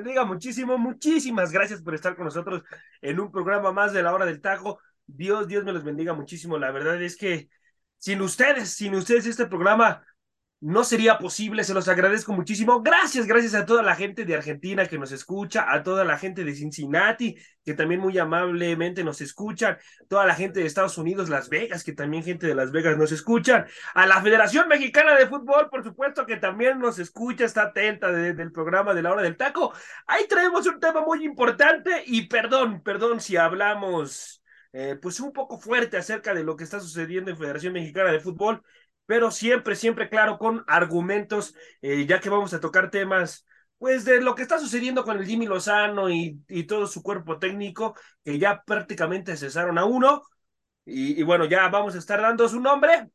Bendiga muchísimo. Muchísimas gracias por estar con nosotros en un programa más de la hora del taco. Dios, Dios me les bendiga muchísimo. La verdad es que sin ustedes, sin ustedes este programa no sería posible, se los agradezco muchísimo. Gracias, gracias a toda la gente de Argentina que nos escucha, a toda la gente de Cincinnati que también muy amablemente nos escuchan, toda la gente de Estados Unidos, Las Vegas, que también gente de Las Vegas nos escuchan, a la Federación Mexicana de Fútbol, por supuesto, que también nos escucha, está atenta del programa de la hora del taco. Ahí traemos un tema muy importante y perdón, perdón si hablamos eh, pues un poco fuerte acerca de lo que está sucediendo en Federación Mexicana de Fútbol pero siempre, siempre claro, con argumentos, eh, ya que vamos a tocar temas, pues de lo que está sucediendo con el Jimmy Lozano y, y todo su cuerpo técnico, que ya prácticamente cesaron a uno, y, bueno, ya vamos a estar dando su nombre,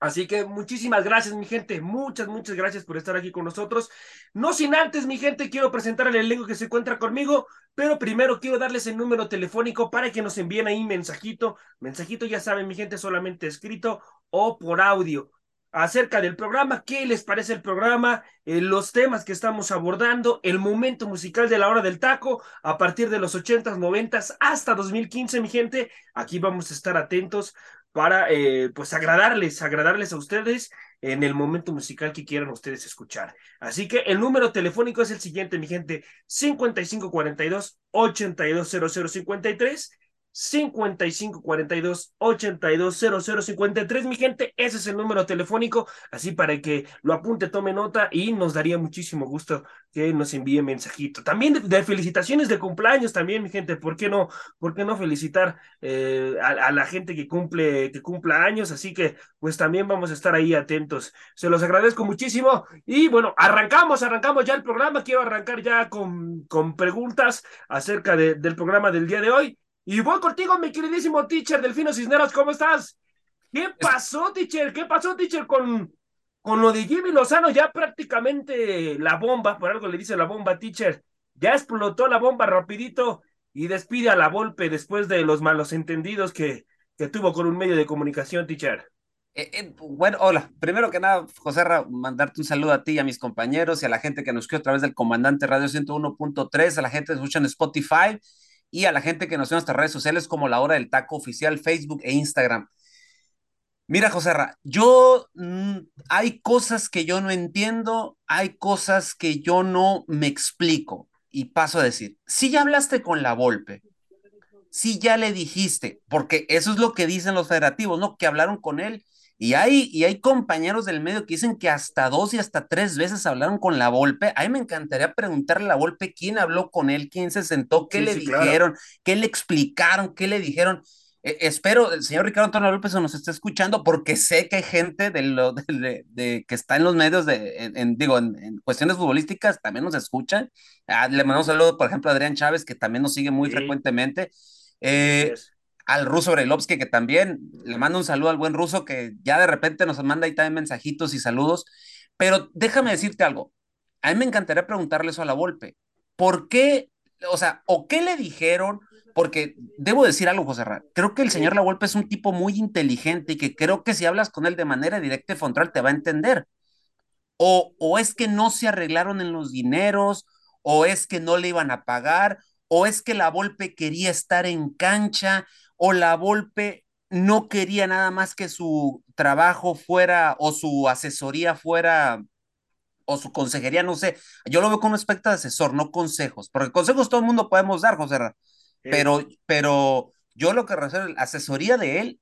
Así que muchísimas gracias, mi gente. Muchas, muchas gracias por estar aquí con nosotros. No sin antes, mi gente, quiero presentar al elenco que se encuentra conmigo, pero primero quiero darles el número telefónico para que nos envíen ahí mensajito. Mensajito, ya saben, mi gente, solamente escrito o por audio acerca del programa, qué les parece el programa, eh, los temas que estamos abordando, el momento musical de la hora del taco, a partir de los 80s, 90s hasta 2015, mi gente, aquí vamos a estar atentos para eh, pues agradarles, agradarles a ustedes en el momento musical que quieran ustedes escuchar. Así que el número telefónico es el siguiente, mi gente, 5542 820053 55 42 82 0053. Mi gente, ese es el número telefónico, así para que lo apunte, tome nota y nos daría muchísimo gusto que nos envíe mensajito. También de, felicitaciones de cumpleaños, también, mi gente, ¿por qué no, por qué no felicitar eh, a, la gente que cumple, que cumpla años? Así que, pues también vamos a estar ahí atentos. Se los agradezco muchísimo y bueno, arrancamos, arrancamos ya el programa. Quiero arrancar ya con, con preguntas acerca del programa del día de hoy. Y voy contigo, mi queridísimo teacher Delfino Cisneros, ¿cómo estás? ¿Qué pasó, teacher? ¿Qué pasó, teacher, con, con lo de Jimmy Lozano? Ya prácticamente la bomba, por algo le dice la bomba, teacher, ya explotó la bomba rapidito y despide a la Volpe después de los malos entendidos que, que tuvo con un medio de comunicación, teacher. Eh, eh, bueno, hola. Primero que nada, José Ra, mandarte un saludo a ti y a mis compañeros y a la gente que nos escucha a través del Comandante Radio 101.3, a la gente que escucha en Spotify y a la gente que nos ve en nuestras redes sociales como La Hora del Taco Oficial, Facebook e Instagram. Mira, José Ra, yo mm, hay cosas que yo no entiendo, hay cosas que yo no me explico. Y paso a decir, si ya hablaste con la Volpe, si ya le dijiste, porque eso es lo que dicen los federativos, ¿no? Que hablaron con él y hay, y hay compañeros del medio que dicen que hasta dos y hasta tres veces hablaron con la Volpe. A mí me encantaría preguntarle a la Volpe quién habló con él, quién se sentó, qué le dijeron, qué le explicaron, qué le dijeron. E, espero el señor Ricardo Antonio López nos esté escuchando porque sé que hay gente de, lo, de, que está en los medios, de, en, digo, en, cuestiones futbolísticas, también nos escuchan. Ah, le mandamos un saludo, por ejemplo, a Adrián Chávez, que también nos sigue muy frecuentemente. Eh, al ruso Brelovsky, que también le mando un saludo al buen ruso, que ya de repente nos manda ahí también mensajitos y saludos. Pero déjame decirte algo. A mí me encantaría preguntarle eso a la Volpe. ¿Por qué? O sea, ¿o qué le dijeron? Porque debo decir algo, José Ra. Creo que el señor La Volpe es un tipo muy inteligente y que creo que si hablas con él de manera directa y frontal te va a entender. O, o es que no se arreglaron en los dineros, o es que no le iban a pagar, o es que la Volpe quería estar en cancha, o la Volpe no quería nada más que su trabajo fuera o su asesoría fuera o su consejería, no sé. Yo lo veo como un aspecto de asesor, no consejos, porque consejos todo el mundo podemos dar, José Pero, pero yo lo que refiero, la asesoría de él,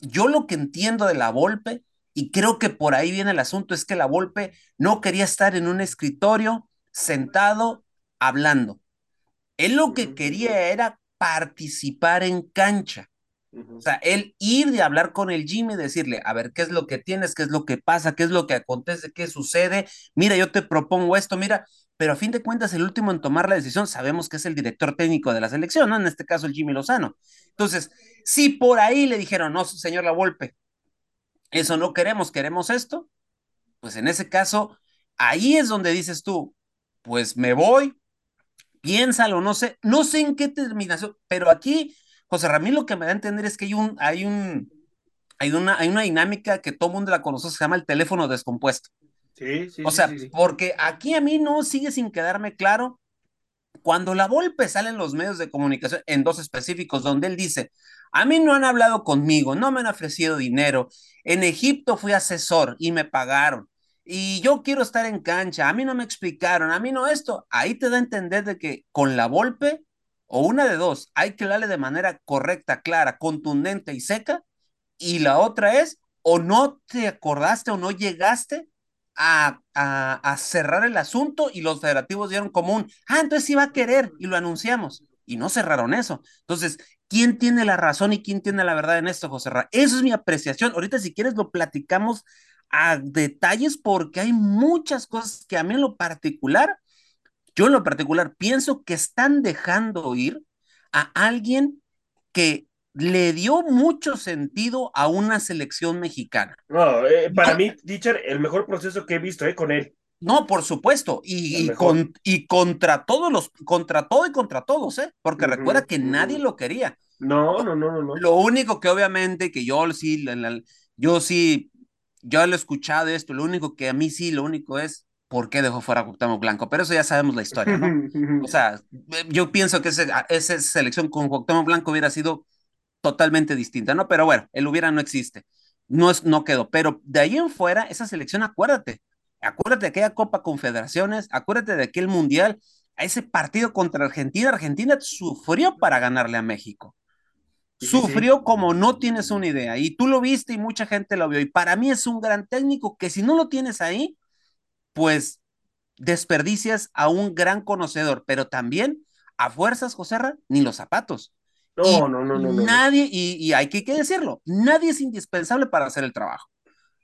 yo lo que entiendo de la Volpe, y creo que por ahí viene el asunto, es que la Volpe no quería estar en un escritorio sentado hablando. Él lo que quería era participar en cancha. O sea, él ir de hablar con el Jimmy, decirle, a ver, ¿qué es lo que tienes? ¿Qué es lo que pasa? ¿Qué es lo que acontece? ¿Qué sucede? Mira, yo te propongo esto, mira, pero a fin de cuentas el último en tomar la decisión sabemos que es el director técnico de la selección, ¿no? En este caso el Jimmy Lozano. Entonces, si por ahí le dijeron, no, señor La Volpe, eso no queremos, queremos esto, pues en ese caso, ahí es donde dices tú, pues me voy, piénsalo, no sé, no sé en qué terminación, pero aquí, José Ramírez, lo que me da a entender es que hay un, hay un, hay una, hay una dinámica que todo mundo la conoce, se llama el teléfono descompuesto. Sí, sí. O sea, sí, sí. porque aquí a mí no sigue sin quedarme claro cuando la Volpe sale en los medios de comunicación, en dos específicos, donde él dice, a mí no han hablado conmigo, no me han ofrecido dinero, en Egipto fui asesor y me pagaron, y yo quiero estar en cancha, a mí no me explicaron, a mí no esto, ahí te da a entender de que con la Volpe, o una de dos, hay que darle de manera correcta, clara, contundente y seca, y la otra es, o no te acordaste o no llegaste a, a, a, cerrar el asunto y los federativos dieron como un, ah, entonces sí va a querer y lo anunciamos. Y no cerraron eso. Entonces, ¿quién tiene la razón y quién tiene la verdad en esto, José Ra? Eso es mi apreciación. Ahorita, si quieres, lo platicamos a detalles porque hay muchas cosas que a mí en lo particular, yo en lo particular pienso que están dejando ir a alguien que le dio mucho sentido a una selección mexicana. No, eh, para no, mí, teacher, el mejor proceso que he visto eh, con él. No, por supuesto, y, y, con, y, contra todos los, contra todo y contra todos, ¿eh? Porque uh -huh, recuerda que nadie lo quería. No, no, no, no, no. Lo único que obviamente que yo sí, la, la, yo sí, yo lo he escuchado esto, lo único que a mí sí, lo único es, ¿por qué dejó fuera a Cuauhtémoc Blanco? Pero eso ya sabemos la historia, ¿no? o sea, yo pienso que ese, esa selección con Cuauhtémoc Blanco hubiera sido totalmente distinta, ¿no? Pero bueno, el hubiera no existe, no, es, no quedó, pero de ahí en fuera, esa selección, acuérdate, acuérdate de aquella Copa Confederaciones, acuérdate de aquel Mundial, a ese partido contra Argentina, Argentina sufrió para ganarle a México. Sí, sufrió sí. como no tienes una idea, y tú lo viste y mucha gente lo vio, y para mí es un gran técnico que si no lo tienes ahí, pues desperdicias a un gran conocedor, pero también a fuerzas, Joserra, ni los zapatos. No, no, no, no, Nadie, y, y, hay que, que decirlo, nadie es indispensable para hacer el trabajo.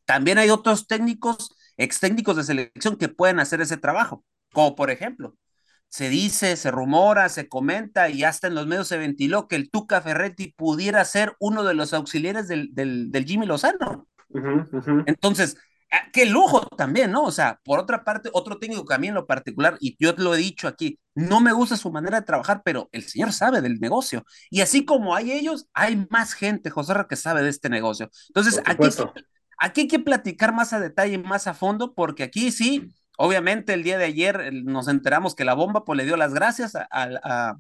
También hay otros técnicos, ex técnicos de selección que pueden hacer ese trabajo, como por ejemplo, se dice, se rumora, se comenta y hasta en los medios se ventiló que el Tuca Ferretti pudiera ser uno de los auxiliares del, del, del Jimmy Lozano. Uh -huh, uh -huh. Entonces, ah, qué lujo también, ¿no? O sea, por otra parte, otro técnico que a mí en lo particular, y yo te lo he dicho aquí, no me gusta su manera de trabajar, pero el señor sabe del negocio. Y así como hay ellos, hay más gente, José que sabe de este negocio. Entonces, aquí, aquí hay que platicar más a detalle, más a fondo, porque aquí sí, obviamente el día de ayer nos enteramos que la bomba pues le dio las gracias a, a, a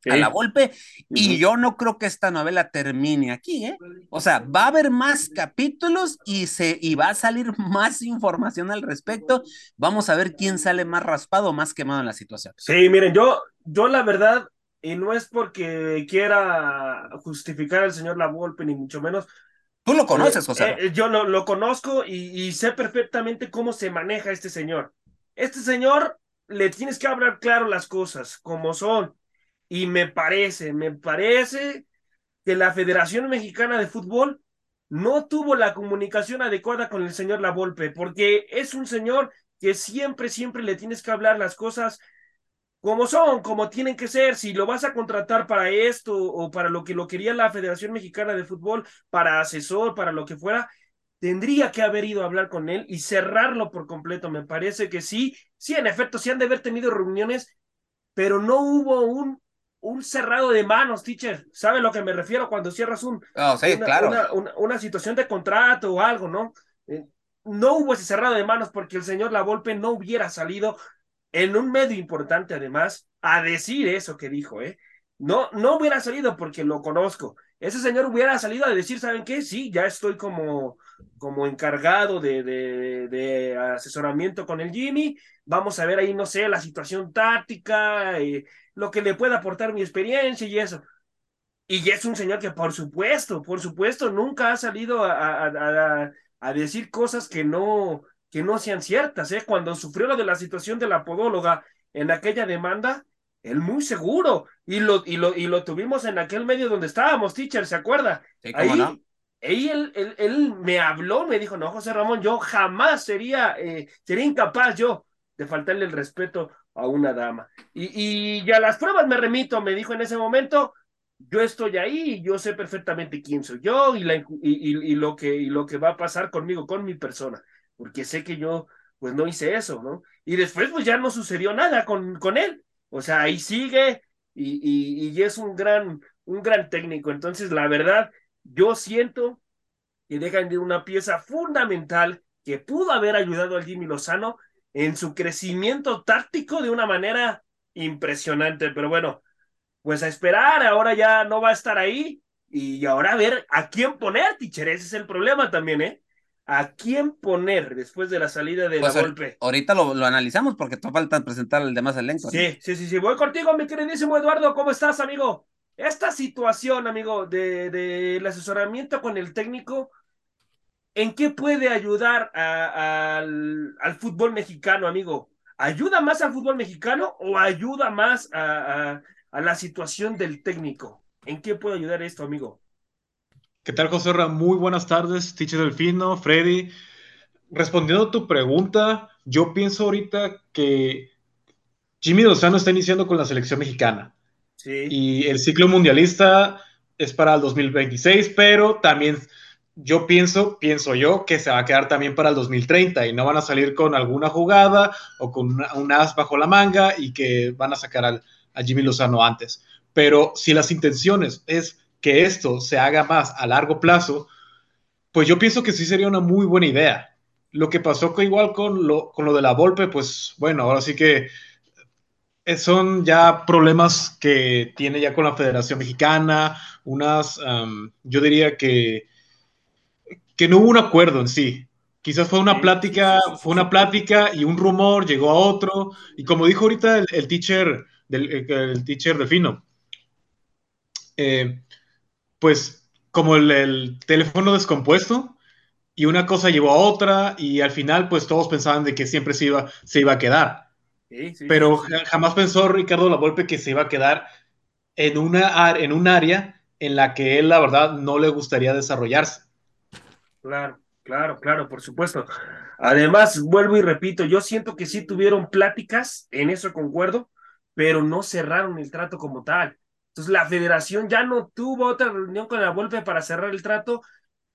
Sí. a la golpe y yo no creo que esta novela termine aquí, ¿eh? O sea, va a haber más capítulos y se y va a salir más información al respecto. Vamos a ver quién sale más raspado, más quemado en la situación. Sí, miren, yo yo la verdad y no es porque quiera justificar al señor La Volpe ni mucho menos. Tú lo conoces, José. Eh, eh, yo lo, lo conozco y, y sé perfectamente cómo se maneja este señor. Este señor le tienes que hablar claro las cosas como son y me parece, me parece que la Federación Mexicana de Fútbol no tuvo la comunicación adecuada con el señor Lavolpe, porque es un señor que siempre, siempre le tienes que hablar las cosas como son, como tienen que ser. Si lo vas a contratar para esto o para lo que lo quería la Federación Mexicana de Fútbol, para asesor, para lo que fuera, tendría que haber ido a hablar con él y cerrarlo por completo. Me parece que sí, sí, en efecto, sí han de haber tenido reuniones, pero no hubo un un cerrado de manos, teacher. ¿Sabe lo que me refiero cuando cierras un, oh, sí, una, claro. una, una, una, situación de contrato o algo, ¿no? Eh, no hubo ese cerrado de manos porque el señor Lavolpe no hubiera salido en un medio importante, además, a decir eso que dijo, ¿eh? No, no hubiera salido porque lo conozco. Ese señor hubiera salido a decir, ¿saben qué? Sí, ya estoy como, como encargado de, de, asesoramiento con el Jimmy. Vamos a ver ahí, no sé, la situación táctica, eh, lo que le pueda aportar mi experiencia y eso. Y es un señor que, por supuesto, por supuesto, nunca ha salido a, a, a, a decir cosas que no, que no sean ciertas. ¿eh? Cuando sufrió lo de la situación de la podóloga en aquella demanda, Él muy seguro. Y lo, y lo, y lo tuvimos en aquel medio donde estábamos, teacher, ¿se acuerda? ahí, no? ahí él, él, me habló, me dijo, no, José Ramón, yo jamás sería, eh, sería incapaz yo de faltarle el respeto a una dama. Y, y ya las pruebas me remito, me dijo en ese momento, yo estoy ahí, yo sé perfectamente quién soy yo y, la, y, y, lo que, y lo que va a pasar conmigo, con mi persona, porque sé que yo pues no hice eso, ¿no? Y después pues ya no sucedió nada con, con él, o sea, ahí sigue y, y, es un gran, un gran técnico, entonces la verdad, yo siento que dejan de una pieza fundamental que pudo haber ayudado al Jimmy Lozano en su crecimiento táctico de una manera impresionante, pero bueno, pues a esperar, ahora ya no va a estar ahí. Y ahora a ver a quién poner, teacher, ese es el problema también, ¿eh? ¿A quién poner después de la salida de pues la golpe? Ahorita lo, lo, analizamos porque te falta presentar el demás elenco. Sí, sí, sí, sí. Voy contigo, mi queridísimo Eduardo. ¿Cómo estás, amigo? Esta situación, amigo, de, de asesoramiento con el técnico, ¿en qué puede ayudar al, al, fútbol mexicano, amigo? ¿Ayuda más al fútbol mexicano o ayuda más a, a la situación del técnico. ¿En qué puede ayudar esto, amigo? ¿Qué tal, José Muy buenas tardes, Teacher Delfino, Freddy. Respondiendo a tu pregunta, yo pienso ahorita que Jimmy Lozano está iniciando con la selección mexicana. Sí. Y el ciclo mundialista es para el 2026, pero también yo pienso, pienso yo, que se va a quedar también para el 2030 y no van a salir con alguna jugada o con un as bajo la manga y que van a sacar al, a Jimmy Lozano antes. Pero si las intenciones es que esto se haga más a largo plazo, pues yo pienso que sí sería una muy buena idea. Lo que pasó con, igual con lo, con lo de la Volpe, pues bueno, ahora sí que son ya problemas que tiene ya con la Federación Mexicana, unas, yo diría que, que no hubo un acuerdo en sí. Quizás fue una plática, fue una plática y un rumor llegó a otro. Y como dijo ahorita el, el teacher del el teacher de Fino. Eh, pues como el, teléfono descompuesto y una cosa llevó a otra y al final pues todos pensaban de que siempre se iba, se iba a quedar. Pero jamás pensó Ricardo Lavolpe que se iba a quedar en, una, en un área en la que él la verdad no le gustaría desarrollarse. Claro, claro, claro, por supuesto. Además, vuelvo y repito, yo siento que sí tuvieron pláticas, en eso concuerdo, pero no cerraron el trato como tal. Entonces la federación ya no tuvo otra reunión con la Volpe para cerrar el trato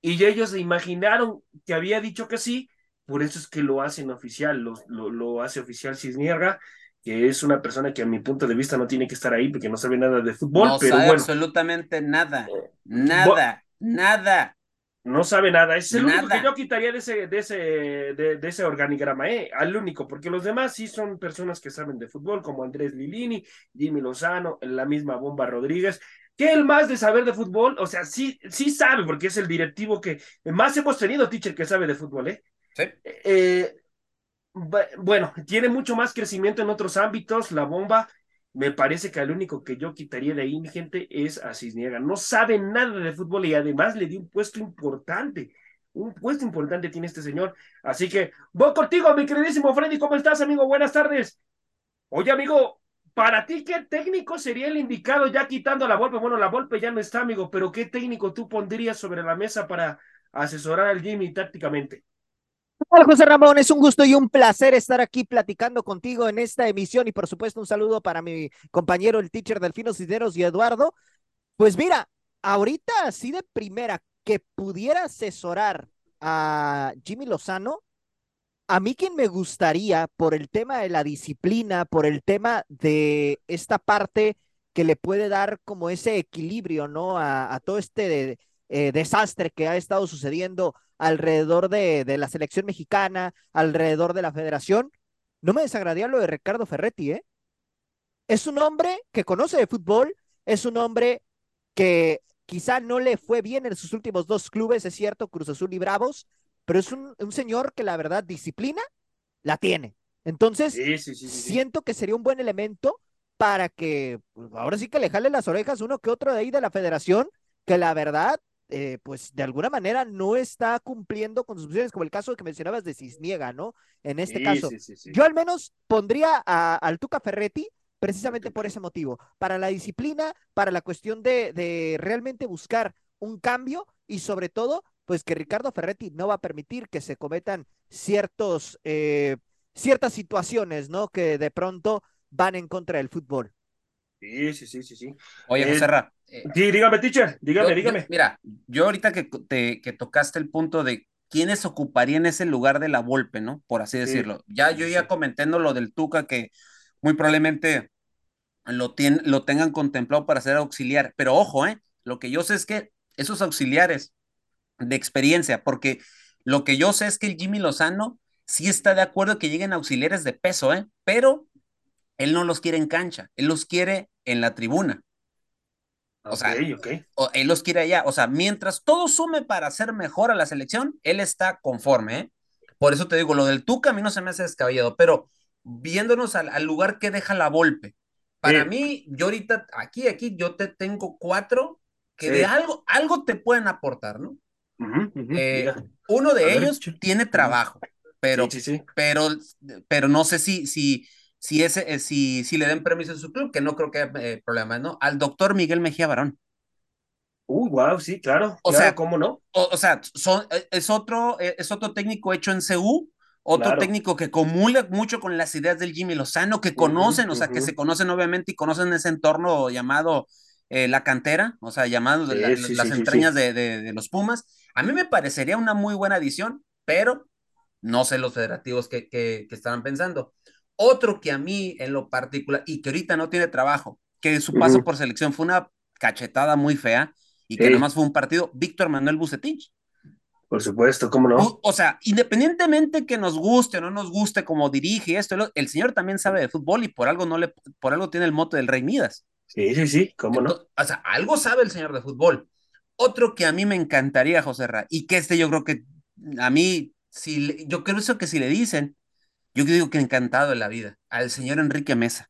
y ellos se imaginaron que había dicho que sí, por eso es que lo hacen oficial, lo, lo, hace oficial Cisnierga, que es una persona que a mi punto de vista no tiene que estar ahí porque no sabe nada de fútbol. No pero sabe absolutamente nada, eh, nada, nada no sabe nada. Es el único que yo quitaría de ese, de ese, de, ese organigrama, ¿eh? Al único, porque los demás sí son personas que saben de fútbol, como Andrés Lilini, Jimmy Lozano, la misma Bomba Rodríguez. que el más de saber de fútbol? O sea, sí, sí sabe, porque es el directivo que más hemos tenido, teacher, que sabe de fútbol, ¿eh? Sí. Eh, bueno, tiene mucho más crecimiento en otros ámbitos, la bomba, me parece que el único que yo quitaría de ahí, mi gente, es a Cisniega. No sabe nada de fútbol y además le dio un puesto importante. Un puesto importante tiene este señor. Así que voy contigo, mi queridísimo Freddy. ¿Cómo estás, amigo? Buenas tardes. Oye, amigo, para ti, ¿qué técnico sería el indicado ya quitando la Volpe? Bueno, la Volpe ya no está, amigo, pero ¿qué técnico tú pondrías sobre la mesa para asesorar al Jimmy tácticamente? Hola José Ramón? Es un gusto y un placer estar aquí platicando contigo en esta emisión y por supuesto un saludo para mi compañero el teacher Delfino Cisneros y Eduardo. Pues mira, ahorita así de primera que pudiera asesorar a Jimmy Lozano, a mí quien me gustaría por el tema de la disciplina, por el tema de esta parte que le puede dar como ese equilibrio, ¿no? A, todo este eh, desastre que ha estado sucediendo alrededor de, de, la selección mexicana, alrededor de la federación, no me desagradaría lo de Ricardo Ferretti, ¿eh? Es un hombre que conoce de fútbol, es un hombre que quizá no le fue bien en sus últimos dos clubes, es cierto, Cruz Azul y Bravos, pero es un, un señor que la verdad disciplina la tiene. Entonces, siento que sería un buen elemento para que, pues, ahora sí que le jale las orejas uno que otro de ahí de la federación, que la verdad eh, pues de alguna manera no está cumpliendo con sus funciones, como el caso que mencionabas de Cisniega, ¿no? En este caso, yo al menos pondría a, al Tuca Ferretti precisamente por ese motivo, para la disciplina, para la cuestión de, de realmente buscar un cambio y sobre todo, pues que Ricardo Ferretti no va a permitir que se cometan ciertos, eh, ciertas situaciones, ¿no? Que de pronto van en contra del fútbol. Sí, sí, sí, sí, sí. Oye, Eh, José Ra, eh, Sí, dígame, teacher, dígame, yo- dígame. yo- mira, yo ahorita que, te, que tocaste el punto de quiénes ocuparían ese lugar de la Volpe, ¿no? Por así Sí, decirlo. Ya yo ya sí. comenté ¿no? lo del Tuca que muy probablemente lo, tien- lo tengan contemplado para ser auxiliar. Pero ojo, ¿eh? Lo que yo sé es que esos auxiliares de experiencia, porque lo que yo sé es que el Jimmy Lozano sí está de acuerdo que lleguen auxiliares de peso, ¿eh? Pero él no los quiere en cancha, él los quiere en la tribuna. O sea, Ok, ok. o él los quiere allá. O sea, mientras todo sume para hacer mejor a la selección, él está conforme, ¿eh? Por eso te digo, lo del Tuca a mí no se me hace descabellado, pero viéndonos al, al lugar que deja la Volpe, para Sí. mí, yo ahorita, aquí, aquí, yo te tengo cuatro que Sí. de algo, algo te pueden aportar, ¿no? Eh. Uno de A ellos tiene trabajo, pero, sí. pero, pero no sé si, si, si, ese, eh, si, si le den permiso en su club, que no creo que haya eh, problema, ¿no? Al doctor Miguel Mejía Barón. Uy, wow, sí, claro. O claro, sea, ¿cómo no? O, o sea, son, eh, es, otro, eh, es otro técnico hecho en CU, otro Claro. técnico que comulga mucho con las ideas del Jimmy Lozano, que conocen, o sea, que se conocen obviamente y conocen ese entorno llamado eh, la cantera, o sea, llamado Sí, la- sí, las sí, entrañas de, de los Pumas. A mí me parecería una muy buena adición, pero no sé los federativos que, que, que estarán pensando. Otro que a mí en lo particular, y que ahorita no tiene trabajo, que su paso por selección fue una cachetada muy fea y que Sí. nada más fue un partido, Víctor Manuel Bucetich. Por supuesto, ¿cómo no? O, o sea, independientemente que nos guste o no nos guste como dirige esto, el señor también sabe de fútbol y por algo no le, por algo tiene el mote del Rey Midas. Sí, sí, sí, ¿cómo no? O sea, algo sabe el señor de fútbol. Otro que a mí me encantaría, José Ra, y que este yo creo que a mí, si yo creo eso que si le dicen, yo digo que encantado de la vida, al señor Enrique Mesa.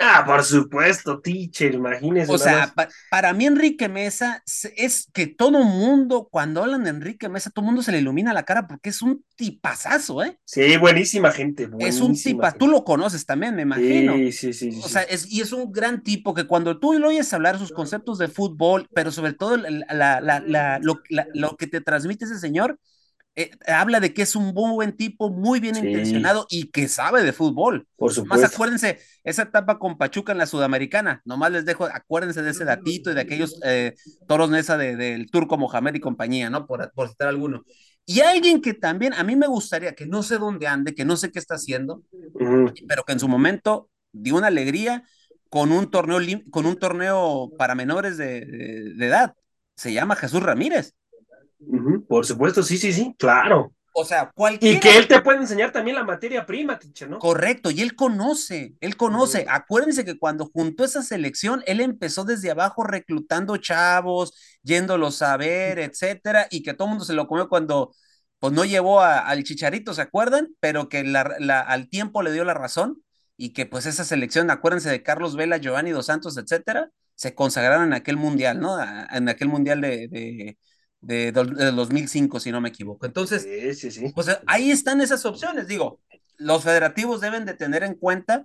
Ah, por supuesto, teacher, imagínese O sea, pa- para mí Enrique Mesa es que todo mundo, cuando hablan de Enrique Mesa, todo mundo se le ilumina la cara porque es un tipazazo, ¿eh? Sí, buenísima gente, Es un buenísima tipa, gente. tú lo conoces también, me imagino. Sí, sí, sí, sí, O sea, es, y es un gran tipo que cuando tú lo oyes hablar sus conceptos de fútbol, pero sobre todo la, la- la- lo, lo que te transmite ese señor, eh, habla de que es un buen tipo, muy bien Sí. intencionado y que sabe de fútbol. Por Más supuesto. acuérdense, esa etapa con Pachuca en la Sudamericana, nomás les dejo, acuérdense de ese datito y de aquellos eh, toros Nesa de- del Turco Mohamed y compañía, ¿no? Por, por citar alguno. Y alguien que también a mí me gustaría, que no sé dónde ande, que no sé qué está haciendo, Ujú. pero que en su momento dio una alegría con un torneo, con un torneo para menores de, de- de edad. Se llama Jesús Ramírez. Por supuesto, sí, sí, sí, claro. O sea, Y cualquiera. que él te puede enseñar también la materia prima, teacher, ¿no? Correcto, y él conoce, él conoce. Acuérdense que cuando juntó esa selección, él empezó desde abajo reclutando chavos, yéndolos a ver, etcétera, y que todo el mundo se lo comió cuando pues no llevó a- al Chicharito, ¿se acuerdan? Pero que la- la- al tiempo le dio la razón y que pues esa selección, acuérdense de Carlos Vela, Giovanni Dos Santos, etcétera, se consagraron en aquel mundial, ¿no? A- En aquel mundial de, de, de, de 2005, si no me equivoco. Entonces, Sí, sí, sí. pues ahí están esas opciones, digo, los federativos deben de tener en cuenta,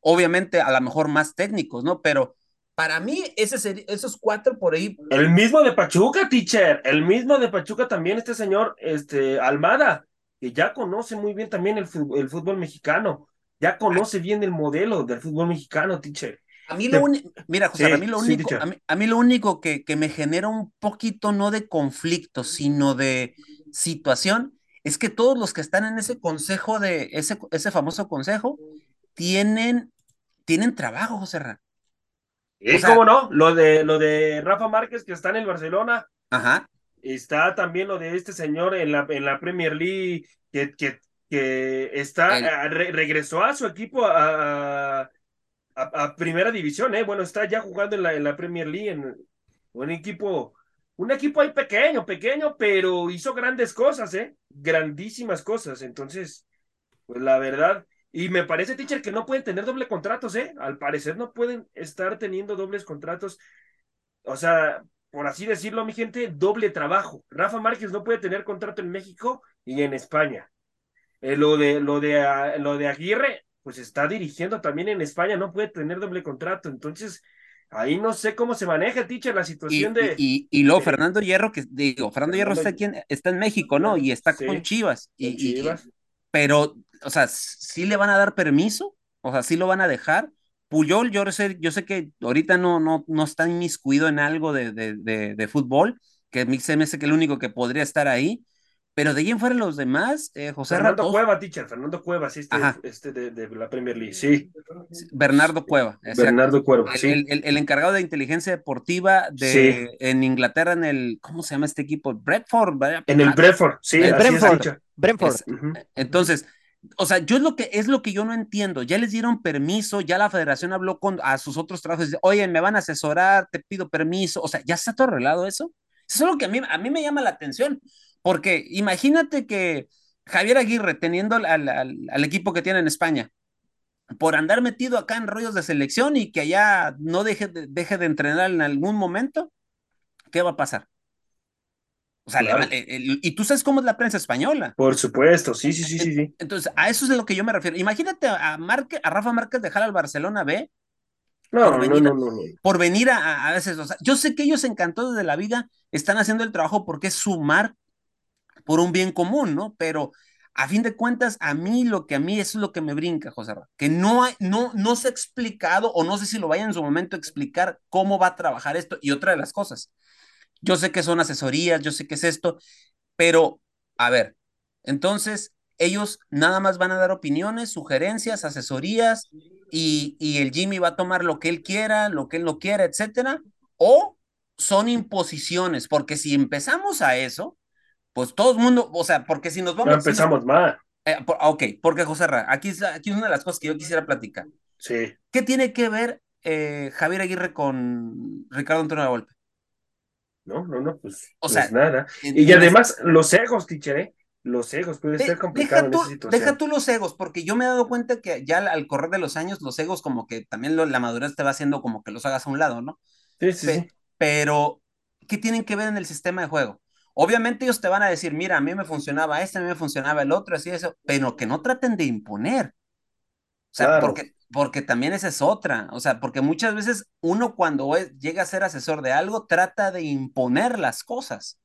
obviamente a lo mejor más técnicos, ¿no? Pero para mí ese sería- esos cuatro por ahí, El mismo de Pachuca, teacher. El mismo de Pachuca también, este señor, este, Almada, que ya conoce muy bien también el fútbol, el fútbol mexicano. Ya conoce bien el modelo del fútbol mexicano, teacher. A mí lo único, mira, José, Sí, a mí lo único, teacher. a mí, a mí lo único que, que me genera un poquito no de conflicto, sino de situación, es que todos los que están en ese consejo de, ese, ese famoso consejo, tienen, tienen trabajo, José Ra. ¿Y O sea- cómo no? Lo de, lo de Rafa Márquez, que está en el Barcelona. Ajá. Está también lo de este señor en la, en la Premier League, que, que, que está, El- eh, re- regresó a su equipo a, a, a primera división, ¿eh? Bueno, está ya jugando en la, Premier League, en un equipo, un equipo ahí pequeño, pequeño, pero hizo grandes cosas, ¿eh? Grandísimas cosas. Entonces, pues la verdad, y me parece, teacher, que no pueden tener doble contratos, ¿eh? Al parecer no pueden estar teniendo dobles contratos. O sea, por así decirlo, mi gente, doble trabajo. Rafa Márquez no puede tener contrato en México y en España. Eh, lo de lo de ah, lo de Aguirre pues está dirigiendo también en España, no puede tener doble contrato, entonces ahí no sé cómo se maneja, teacher, la situación y, de... Y, y, luego Fernando Hierro, que digo, Fernando, Hierro está, aquí en, está en México, ¿no? Y está con Chivas. Y, Chivas. pero, o sea, ¿sí le van a dar permiso? O sea, ¿sí lo van a dejar? Puyol, yo sé, yo sé que ahorita no, no, no está inmiscuido en algo de, de, de, de fútbol, que se me hace que el único que podría estar ahí, pero de ahí en fuera los demás, eh, José Fernando Ratos, Cueva, teacher, Fernando Cueva, sí, este, este de, de, la Premier League, sí. Bernardo Cueva. Exacto. Bernardo Cueva, sí. El, el, el, encargado de inteligencia deportiva de sí. en Inglaterra, en el, ¿cómo se llama este equipo? Brentford, ¿verdad? En el Brentford, sí. El Brentford. Es, Brentford. Es, uh -huh. Entonces, o sea, yo es lo que es lo que yo no entiendo. Ya les dieron permiso, ya la federación habló con a sus otros trabajos, oye, me van a asesorar, te pido permiso. O sea, ya está todo arreglado eso. Eso es lo que a mí, a mí me llama la atención, porque imagínate que Javier Aguirre, teniendo al, al, al, equipo que tiene en España, por andar metido acá en rollos de selección y que allá no deje de, deje de entrenar en algún momento, ¿qué va a pasar? O sea, claro. le, el, y tú sabes cómo es la prensa española. Por supuesto, sí, sí, sí, sí, sí. Entonces, a eso es a lo que yo me refiero. Imagínate a, Marque, a Rafa Márquez dejar al Barcelona B. No, no, no, no, no, Por venir a, a veces, o sea, yo sé que ellos encantados de la vida están haciendo el trabajo porque es sumar por un bien común, ¿no? Pero a fin de cuentas, a mí lo que a mí es lo que me brinca, José Rafa, que no, no, no se ha explicado o no sé si lo vaya en su momento a explicar cómo va a trabajar esto. Y otra de las cosas, yo sé que son asesorías, yo sé que es esto, pero a ver, entonces ellos nada más van a dar opiniones, sugerencias, asesorías y, y el Jimmy va a tomar lo que él quiera, lo que él no quiera, etcétera, o son imposiciones, porque si empezamos a eso, pues todo el mundo, o sea, porque si nos vamos... No empezamos si nos, mal. Eh, por, ok, porque José Ra, aquí, aquí es una de las cosas que yo quisiera platicar. Sí. ¿Qué tiene que ver eh, Javier Aguirre con Ricardo Antonio de Volpe? No, no, no, pues, o pues nada. Y además, los egos, teacher, ¿eh? Los egos puede de, ser complicado deja tú, en esa situación. Deja tú los egos, porque yo me he dado cuenta que ya al correr de los años, los egos como que también lo, la madurez te va haciendo como que los hagas a un lado, ¿no? Sí, sí, Pe sí. Pero, ¿qué tienen que ver en el sistema de juego? Obviamente ellos te van a decir, mira, a mí me funcionaba este, a mí me funcionaba el otro, así eso, pero que no traten de imponer. O sea, Claro. porque, porque también esa es otra. O sea, porque muchas veces uno cuando es- llega a ser asesor de algo trata de imponer las cosas.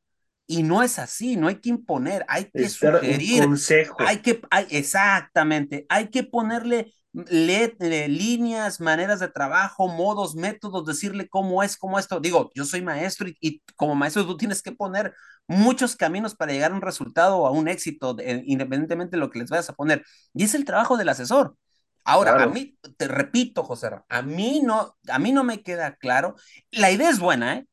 Y no es así, no hay que imponer, hay que sugerir, consejo. hay que, hay, exactamente, hay que ponerle le- eh, líneas, maneras de trabajo, modos, métodos, decirle cómo es, cómo esto. Digo, yo soy maestro y, y como maestro tú tienes que poner muchos caminos para llegar a un resultado o a un éxito, de- independientemente de lo que les vayas a poner. Y es el trabajo del asesor. Ahora, a Claro. mí, te repito, José, a mí no, a mí no me queda claro. La idea es buena, ¿eh?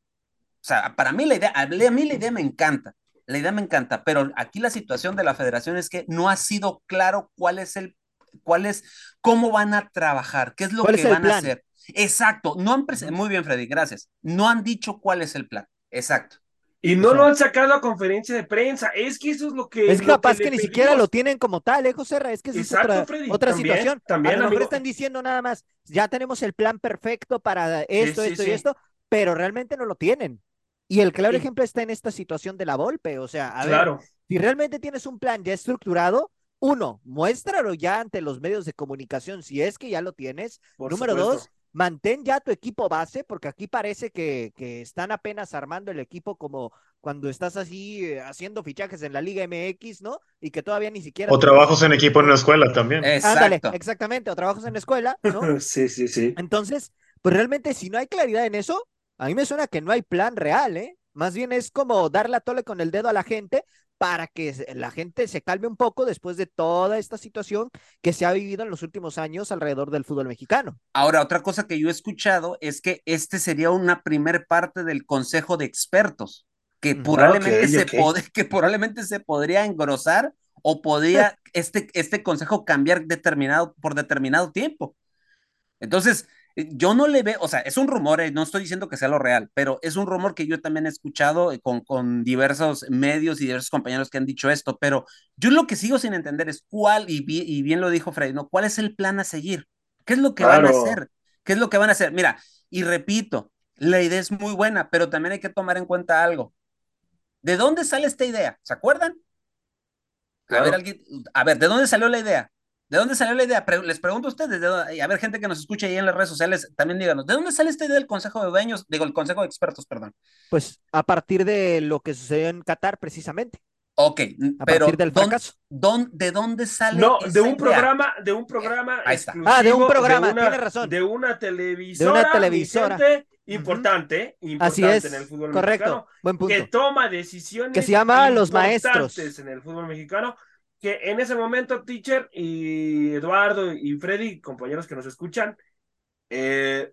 O sea, para mí la idea, a mí la idea me encanta, la idea me encanta, pero aquí la situación de la federación es que no ha sido claro cuál es el, cuál es, cómo van a trabajar, qué es lo ¿Cuál que es van a hacer. Exacto, no han prese- muy bien, Freddy, gracias. No han dicho cuál es el plan. Exacto. Y no lo han sacado a conferencia de prensa. Es que eso es lo que. Es lo capaz que, ni pedimos. siquiera lo tienen como tal, ¿eh, José Ra? Es que esa Exacto, es otra, Freddy, otra también, situación. también, a lo mejor están diciendo nada más, ya tenemos el plan perfecto para esto, sí, esto sí. y esto, pero realmente no lo tienen. Y el claro ejemplo está en esta situación de la Volpe. O sea, a ver, Claro. si realmente tienes un plan ya estructurado, uno, muéstralo ya ante los medios de comunicación, si es que ya lo tienes. por Número supuesto. dos, mantén ya tu equipo base, porque aquí parece que, que están apenas armando el equipo como cuando estás así eh, haciendo fichajes en la Liga MX, ¿no? Y que todavía ni siquiera... O trabajos en equipo en una escuela también. Ándale, Exacto. exactamente, o trabajos en la escuela, ¿no? sí, sí, sí. Entonces, pues realmente si no hay claridad en eso, a mí me suena que no hay plan real, ¿eh? Más bien es como darle a tole con el dedo a la gente para que la gente se calme un poco después de toda esta situación que se ha vivido en los últimos años alrededor del fútbol mexicano. Ahora, otra cosa que yo he escuchado es que este sería una primer parte del consejo de expertos, que Mm. probablemente, se pod- que probablemente se podría engrosar o podría este, este consejo cambiar determinado, por determinado tiempo. Entonces, yo no le veo, o sea, es un rumor, eh, no estoy diciendo que sea lo real, pero es un rumor que yo también he escuchado eh, con, con diversos medios y diversos compañeros que han dicho esto, pero yo lo que sigo sin entender es cuál, y, bi- y bien lo dijo Freddy, ¿no? ¿Cuál es el plan a seguir? ¿Qué es lo que van a hacer? ¿Qué es lo que van a hacer? Mira, y repito, la idea es muy buena, pero también hay que tomar en cuenta algo. ¿De dónde sale esta idea? ¿Se acuerdan? A ver, alguien, a ver, ¿de dónde salió la idea? ¿De dónde salió la idea? les pregunto a ustedes, a ver, gente que nos escucha ahí en las redes sociales, también díganos, ¿de dónde sale esta idea del Consejo de Dueños? Digo, el Consejo de Expertos, perdón. Pues a partir de lo que sucedió en Qatar, precisamente. Ok, a pero partir del fracaso. ¿De dónde sale? No, de un programa, de un programa. Ahí está. Ah, de un programa, tiene razón. De una televisora. De una televisora. Importante, importante Así es, en el fútbol correcto, buen punto. Que toma decisiones. Que se llama Los Maestros. En el fútbol mexicano. Que en ese momento, teacher y Eduardo y Freddy, compañeros que nos escuchan, eh,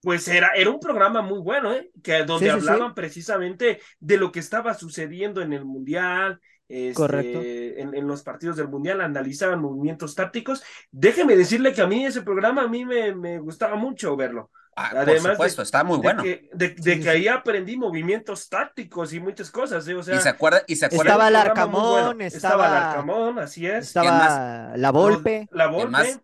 pues era, era un programa muy bueno, ¿eh? Que donde hablaban precisamente de lo que estaba sucediendo en el Mundial, este, Correcto. En, en, los partidos del Mundial, analizaban movimientos tácticos. Déjeme decirle que a mí ese programa a mí me, me gustaba mucho verlo. Ah, Además por supuesto, está muy bueno. De que, de, que ahí aprendí movimientos tácticos y muchas cosas, ¿eh? O sea, y se acuerda, y se acuerda estaba el Arcamón, bueno. estaba, el Arcamón, así es. Estaba la Volpe. La Volpe.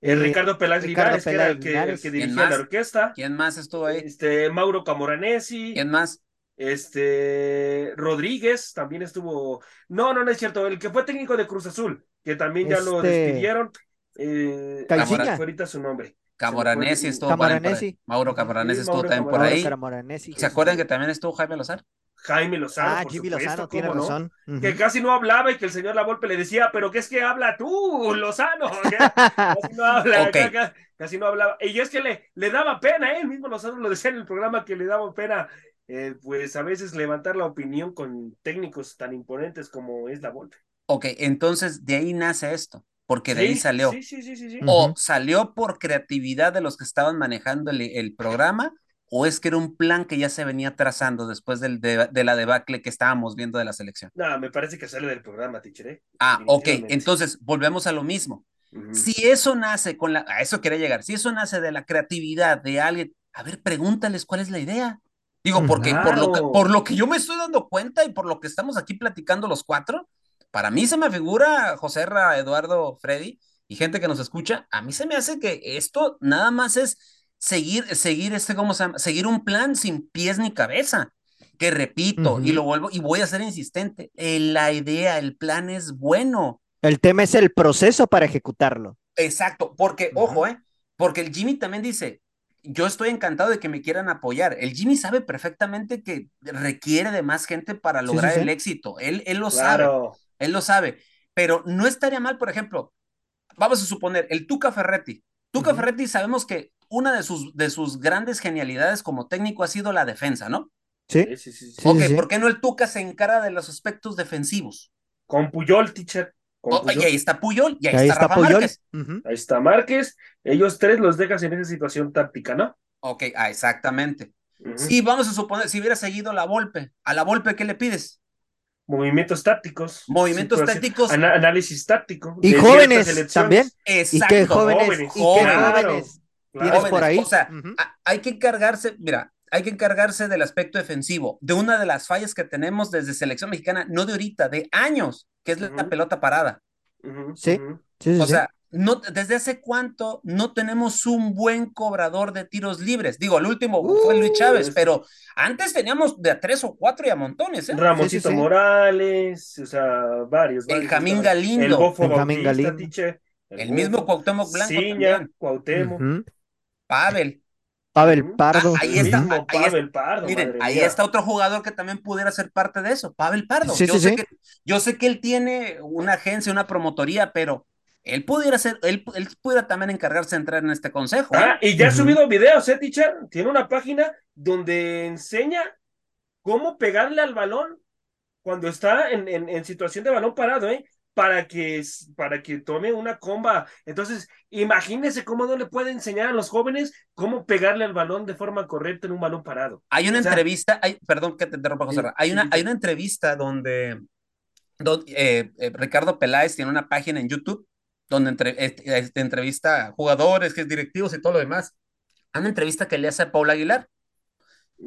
El eh, Ricardo Peláez Linares, que era el que, el que dirigía la orquesta. ¿Quién más estuvo ahí? Este, Mauro Camoranesi. ¿Quién más? Este, Rodríguez también estuvo. No, no, no es cierto. El que fue técnico de Cruz Azul, que también ya lo Este, despidieron. Eh, ahorita su nombre. Camoranesi estuvo Camoranesi. por ahí. Mauro Camoranesi Sí, estuvo Mauro también por ahí. Camoranesi. ¿Se acuerdan que también estuvo Jaime Lozano? Jaime Lozano. Ah, por Jimmy supuesto, Lozano, tiene ¿cómo no? razón. Que casi no hablaba y que el señor La Volpe le decía, pero ¿qué es que habla tú, Lozano? casi no habla, Ok. ca- casi no hablaba. Y es que le, le daba pena, ¿eh? el mismo Lozano lo decía en el programa que le daba pena, eh, pues a veces levantar la opinión con técnicos tan imponentes como es La Volpe. Ok, entonces de ahí nace esto, porque de ahí salió. Sí, sí, sí, sí. sí. Ujú. O salió por creatividad de los que estaban manejando el, el programa, o es que era un plan que ya se venía trazando después del, de, de la debacle que estábamos viendo de la selección. No, me parece que sale del programa, teacher, ¿eh? Ah, ok, entonces volvemos a lo mismo. Si eso nace con la, a eso quería llegar, si eso nace de la creatividad de alguien, a ver, pregúntales cuál es la idea. Digo, porque por, lo que, por lo que yo me estoy dando cuenta y por lo que estamos aquí platicando los cuatro, para mí se me figura, José Ra, Eduardo, Freddy y gente que nos escucha, a mí se me hace que esto nada más es seguir, seguir este, ¿cómo se llama? Seguir un plan sin pies ni cabeza. Que repito, y lo vuelvo, y voy a ser insistente, eh, la idea, el plan es bueno. El tema es el proceso para ejecutarlo. Exacto, porque, ojo, ¿eh? Porque el Jimmy también dice, yo estoy encantado de que me quieran apoyar. El Jimmy sabe perfectamente que requiere de más gente para lograr sí, sí. el éxito. Él, él lo sabe, Claro. Él lo sabe. Pero no estaría mal, por ejemplo, vamos a suponer, el Tuca Ferretti. Tuca. Ferretti sabemos que una de sus, de sus grandes genialidades como técnico ha sido la defensa, ¿no? ¿Sí? Sí, sí, sí, ok, sí, sí. ¿por qué no el Tuca se encara de los aspectos defensivos? Con Puyol, teacher. Con Oh, y ahí está Puyol, y ahí, Ahí está, está Rafa Puyol. Márquez. Ahí está Márquez. Ellos tres los dejas en esa situación táctica, ¿no? Ok, ah, exactamente. Ujú. Sí, vamos a suponer, si hubiera seguido la Volpe, a la Volpe, ¿qué le pides? Movimientos tácticos. Movimientos Sí, tácticos. ana- análisis táctico. Y jóvenes también. Exacto. ¿Y qué jóvenes? jóvenes, ¿Y qué jóvenes. jóvenes? Claro. ¿Tienes por ahí? O sea, hay que encargarse, mira, hay que encargarse del aspecto defensivo, de una de las fallas que tenemos desde selección mexicana, no de ahorita, de años, que es la pelota parada. Sí. ujú. Sí, sí, O sí. sea, no, desde hace cuánto no tenemos un buen cobrador de tiros libres. Digo, el último fue Luis Uh, Chávez, es- pero antes teníamos de a tres o cuatro y a montones, ¿eh? Ramosito sí. Morales, o sea, varios. Benjamín. Galindo. El Bofo Benjamín Bautista, Galindo. teacher. El mismo Cuauhtémoc Blanco Ciña, también. Cuauhtémoc. Ujú. Pavel. Pavel Ujú. Pardo. Ah, ahí El está, mismo ahí. Pavel Pardo, Miren, madre ahí está otro jugador que también pudiera ser parte de eso, Pavel Pardo. Sí, yo, sí, sé sí. Que, yo sé que él tiene una agencia, una promotoría, pero él pudiera ser, él, él pudiera también encargarse de entrar en este consejo. ¿eh? Ah, y ya ha subido videos, ¿eh, teacher? Tiene una página donde enseña cómo pegarle al balón cuando está en, en, en situación de balón parado, ¿eh? Para que, para que tome una comba. Entonces, imagínese cómo no le puede enseñar a los jóvenes cómo pegarle al balón de forma correcta en un balón parado. Hay una o sea- entrevista, hay, perdón que te interrumpa, José hay, una, sí. hay una entrevista donde, donde, eh, eh, Ricardo Peláez tiene una página en YouTube donde entre- este, este, entrevista a jugadores, que es directivos y todo lo demás. Hay una entrevista que le hace a Paul Aguilar.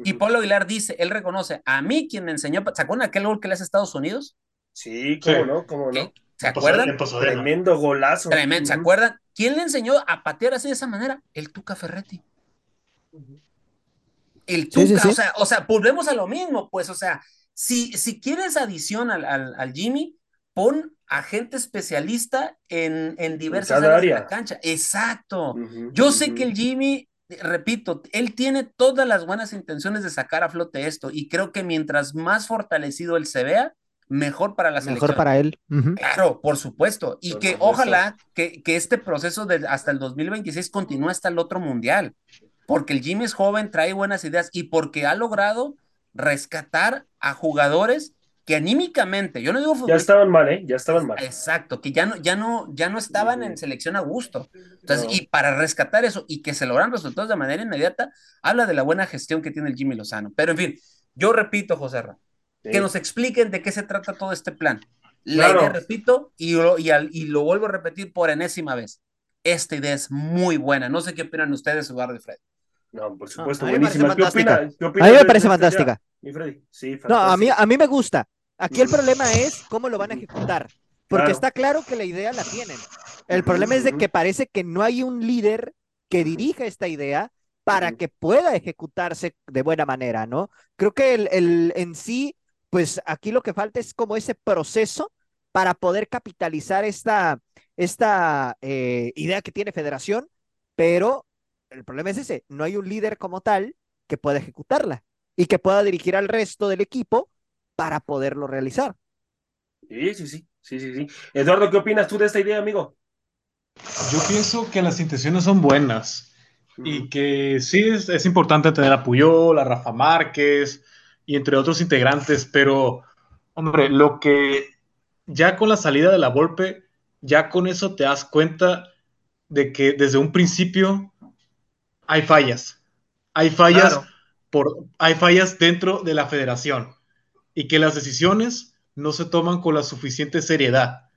Y. Pablo Aguilar dice, él reconoce, a mí quien me enseñó, ¿se acuerdan aquel gol que le hace a Estados Unidos? Sí, cómo Sí. no, cómo no. ¿Se En acuerdan? en Pasadena. Tremendo golazo. Tremendo, ¿se acuerdan? ¿Quién le enseñó a patear así de esa manera? El Tuca Ferretti. El Sí, Tuca, sí, sí. o sea, o sea, volvemos a lo mismo, pues, o sea, si, si quieres adición al, al, al Jimmy, pon a gente especialista en, en diversas áreas de la cancha. Exacto. Yo sé que el Jimmy, repito, él tiene todas las buenas intenciones de sacar a flote esto y creo que mientras más fortalecido él se vea, mejor para la selección. Mejor para él. Claro, por supuesto. Y que ojalá que, que, este proceso de hasta el 2026 continúe hasta el otro mundial. Porque el Jimmy es joven, trae buenas ideas y porque ha logrado rescatar a jugadores que anímicamente, yo no digo fútbol, Ya estaban mal, ¿eh? Ya estaban mal. Exacto, que ya no, ya no, ya no estaban en selección a gusto. Entonces, y para rescatar eso y que se logran resultados de manera inmediata, habla de la buena gestión que tiene el Jimmy Lozano. Pero en fin, yo repito, José Ra, que nos expliquen de qué se trata todo este plan. La idea, repito, y lo, y, y lo vuelvo a repetir por enésima vez. Esta idea es muy buena. No sé qué opinan ustedes, Eduardo y Fred. No, por supuesto, buenísima. ¿Qué opina, a mí me parece fantástica. no, a mí, a mí me gusta. Aquí el problema es cómo lo van a ejecutar. Porque está claro que la idea la tienen. El problema es de que parece que no hay un líder que dirija esta idea para que pueda ejecutarse de buena manera, ¿no? Creo que el, el, en sí, pues aquí lo que falta es como ese proceso para poder capitalizar esta, esta eh, idea que tiene Federación, pero el problema es ese, no hay un líder como tal que pueda ejecutarla y que pueda dirigir al resto del equipo para poderlo realizar. Sí, sí, sí, sí, sí, sí. Eduardo, ¿qué opinas tú de esta idea, amigo? Yo pienso que las intenciones son buenas y que sí es, importante tener a Puyol, a Rafa Márquez y entre otros integrantes, pero, hombre, lo que ya con la salida de la Volpe, ya con eso te das cuenta de que desde un principio hay fallas. Hay fallas, por, hay fallas dentro de la federación y que las decisiones no se toman con la suficiente seriedad.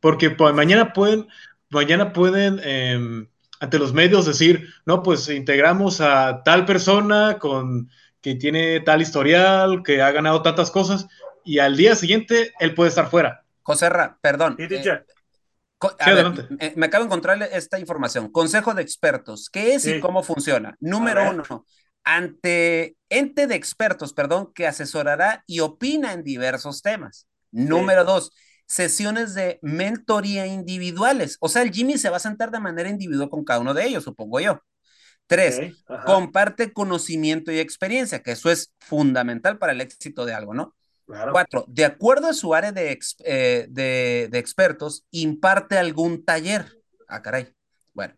Porque pues, mañana pueden, mañana pueden em, ante los medios decir, no, pues integramos a tal persona con que tiene tal historial, que ha ganado tantas cosas, y al día siguiente él puede estar fuera. José perdón. Eh, me acabo de encontrar esta información. Consejo de expertos. ¿Qué es y cómo funciona? Número uno, ante ente de expertos, perdón, que asesorará y opina en diversos temas. Número dos, sesiones de mentoría individuales. O sea, el Jimmy se va a sentar de manera individual con cada uno de ellos, supongo yo. Tres, comparte conocimiento y experiencia, que eso es fundamental para el éxito de algo, ¿no? Cuatro, de acuerdo a su área eh, de, de, expertos, imparte algún taller. Ah, caray. Bueno.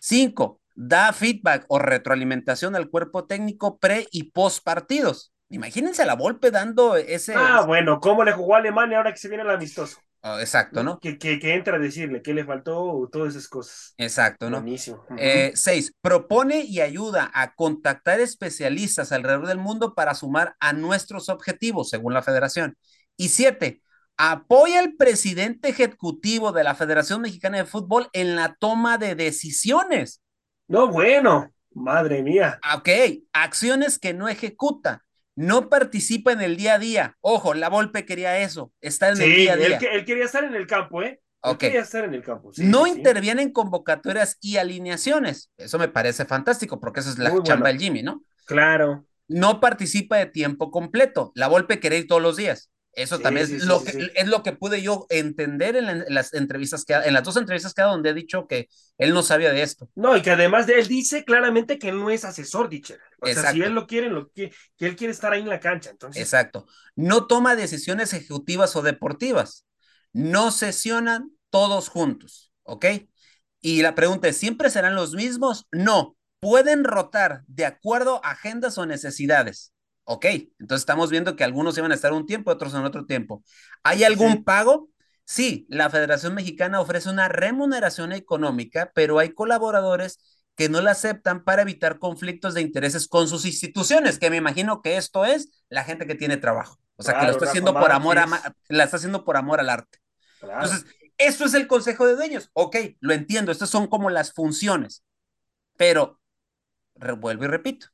Cinco, da feedback o retroalimentación al cuerpo técnico pre y post partidos. Imagínense a la Volpe dando ese. Ah, bueno, ¿cómo le jugó a Alemania ahora que se viene el amistoso? Ah, exacto, ¿no? Que, que, entra a decirle qué le faltó, todas esas cosas. Exacto, ¿no? Buenísimo. Eh, seis, propone y ayuda a contactar especialistas alrededor del mundo para sumar a nuestros objetivos, según la federación. Y siete, apoya al presidente ejecutivo de la Federación Mexicana de Fútbol en la toma de decisiones. No, bueno, madre mía. Ok, acciones que no ejecuta no participa en el día a día. Ojo, la Volpe quería eso, estar en el día a día. Él, quería estar en el campo, ¿eh? quería estar en el campo. no interviene en convocatorias y alineaciones. Eso me parece fantástico, porque esa es la chamba del Jimmy, ¿no? Claro. No participa de tiempo completo. La Volpe quería ir todos los días. Eso también es, lo que, es lo que pude yo entender en, las entrevistas que en las dos entrevistas que ha donde he dicho que él no sabía de esto. No, y que además de él dice claramente que él no es asesor, Dicher. O sea, si él lo quiere, lo que, que él quiere estar ahí en la cancha. Entonces... Exacto. No toma decisiones ejecutivas o deportivas. No sesionan todos juntos, ¿ok? Y la pregunta es, ¿siempre serán los mismos? No, pueden rotar de acuerdo a agendas o necesidades. Ok, entonces estamos viendo que algunos iban a estar un tiempo, otros en otro tiempo. ¿Hay algún pago? Sí, la Federación Mexicana ofrece una remuneración económica, pero hay colaboradores que no la aceptan para evitar conflictos de intereses con sus instituciones, que me imagino que esto es la gente que tiene trabajo. O sea, que lo está haciendo por amor a, la está haciendo por amor al arte. Entonces, esto es el consejo de dueños. Ok, lo entiendo, estas son como las funciones. Pero, vuelvo y repito,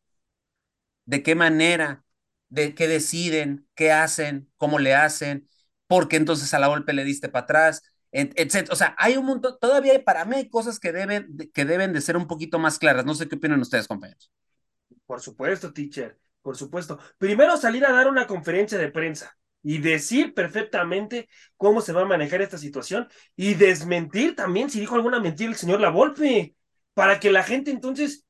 ¿de qué manera de qué deciden, qué hacen, cómo le hacen, porque entonces a la golpe le diste para atrás, etc. O sea, hay un montón, todavía para mí hay cosas que deben, que deben de ser un poquito más claras. No sé qué opinan ustedes, compañeros. Por supuesto, teacher, por supuesto. Primero salir a dar una conferencia de prensa, y decir perfectamente cómo se va a manejar esta situación y desmentir también si dijo alguna mentira el señor Lavolpe, para que la gente entonces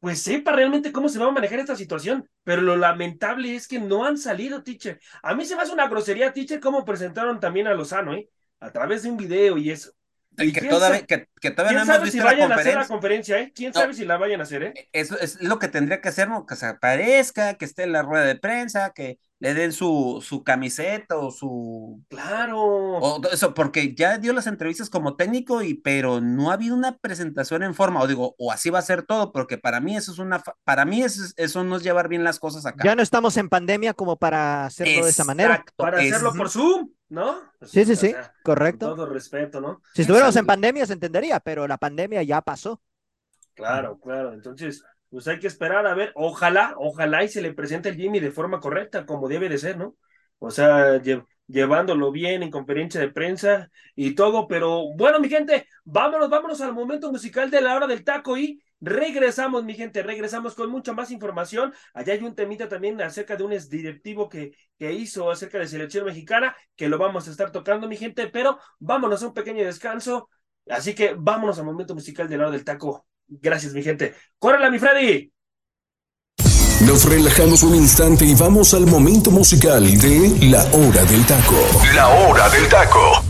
pues sepa realmente cómo se va a manejar esta situación. Pero lo lamentable es que no han salido, teacher. A mí se me hace una grosería, teacher, cómo presentaron también a Lozano, ¿eh? A través de un video y eso. Y que, todavía, que, todavía no hemos visto si vayan a hacer la conferencia, ¿eh? ¿Quién sabe si la vayan a hacer, eh? Eso es lo que tendría que hacer, ¿no? Que se aparezca, que esté en la rueda de prensa, que le den su, su camiseta o su... Claro. O eso, porque ya dio las entrevistas como técnico, y, pero no ha habido una presentación en forma, o digo, o así va a ser todo, porque para mí eso es una, para mí eso, eso no es llevar bien las cosas acá. Ya no estamos en pandemia como para hacerlo de esa manera. Para hacerlo por Zoom. ¿no? sí, sí, sí, correcto. Con todo respeto, ¿no? Si estuviéramos en pandemia se entendería, pero la pandemia ya pasó. Claro, claro. Entonces, pues hay que esperar a ver. Ojalá, ojalá y se le presente el Jimmy de forma correcta, como debe de ser, ¿no? O sea, llevándolo bien en conferencia de prensa y todo, pero bueno, mi gente, vámonos, vámonos al momento musical de la hora del taco y Regresamos, mi gente, regresamos con mucha más información. Allá hay un temita también acerca de un directivo que, que hizo acerca de selección mexicana, que lo vamos a estar tocando, mi gente, pero vámonos a un pequeño descanso. Así que vámonos al momento musical de la hora del taco. Gracias, mi gente. ¡Córrela, mi Freddy! Nos relajamos un instante y vamos al momento musical de La Hora del Taco. La Hora del Taco.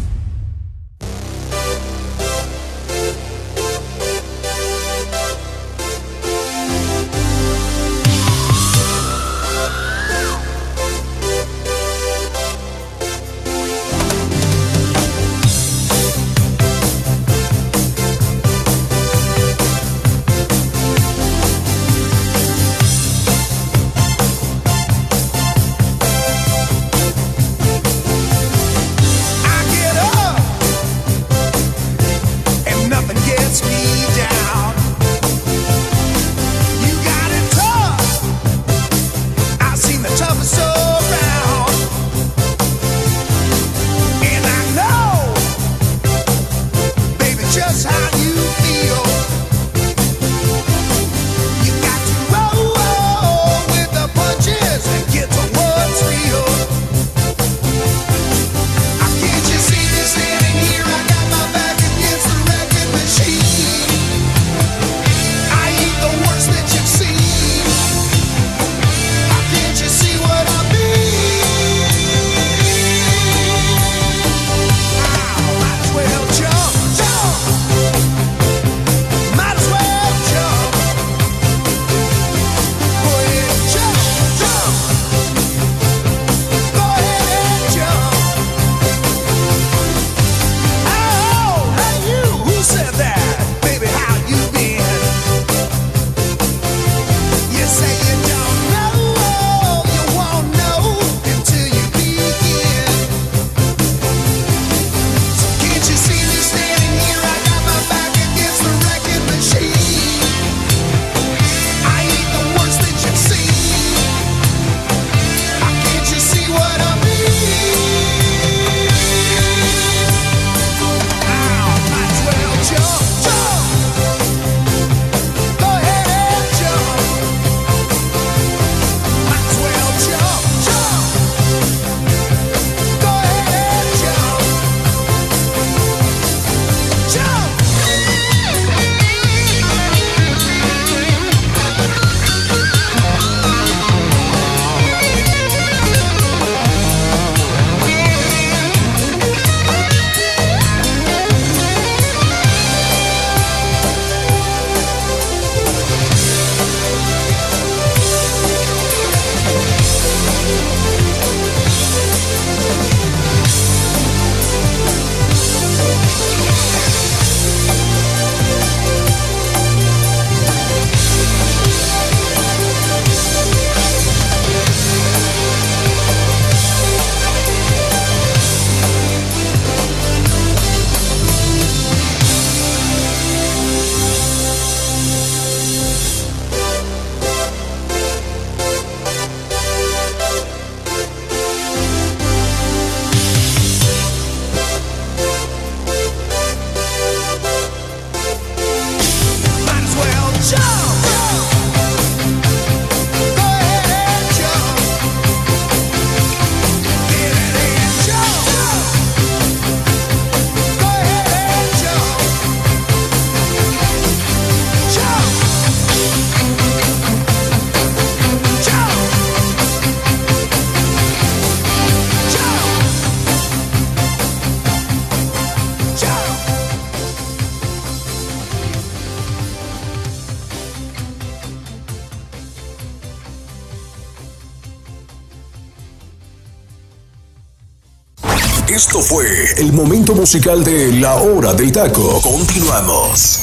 El momento musical de La Hora del Taco. Continuamos.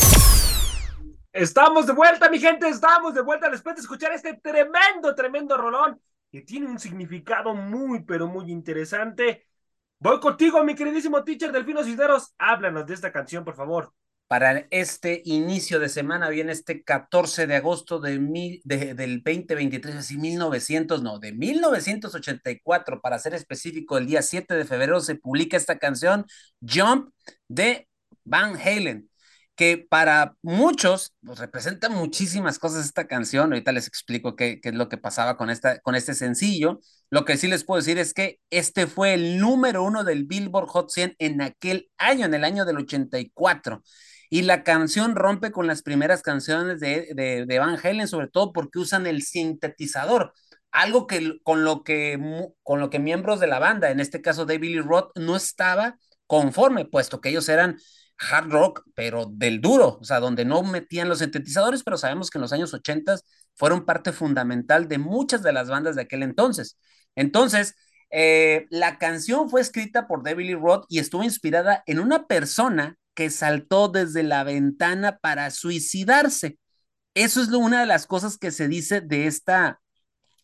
Estamos de vuelta, mi gente, estamos de vuelta después de escuchar este tremendo, tremendo rolón que tiene un significado muy, pero muy interesante. Voy contigo, mi queridísimo teacher Delfino Cisneros. Háblanos de esta canción, por favor para este inicio de semana, viene este 14 de agosto de mil, de, del 2023, así 1900, no, de 1984, para ser específico, el día 7 de febrero se publica esta canción, Jump, de Van Halen, que para muchos pues, representa muchísimas cosas esta canción, ahorita les explico qué, qué es lo que pasaba con, esta, con este sencillo, lo que sí les puedo decir es que este fue el número uno del Billboard Hot 100 en aquel año, en el año del 84. Y la canción rompe con las primeras canciones de, de, Van Halen, sobre todo porque usan el sintetizador, algo que con lo que, con lo que miembros de la banda, en este caso David Lee Roth, no estaba conforme, puesto que ellos eran hard rock, pero del duro, o sea, donde no metían los sintetizadores, pero sabemos que en los años 80 fueron parte fundamental de muchas de las bandas de aquel entonces. Entonces, eh, la canción fue escrita por David Lee Roth y estuvo inspirada en una persona que saltó desde la ventana para suicidarse. Eso es una de las cosas que se dice de esta,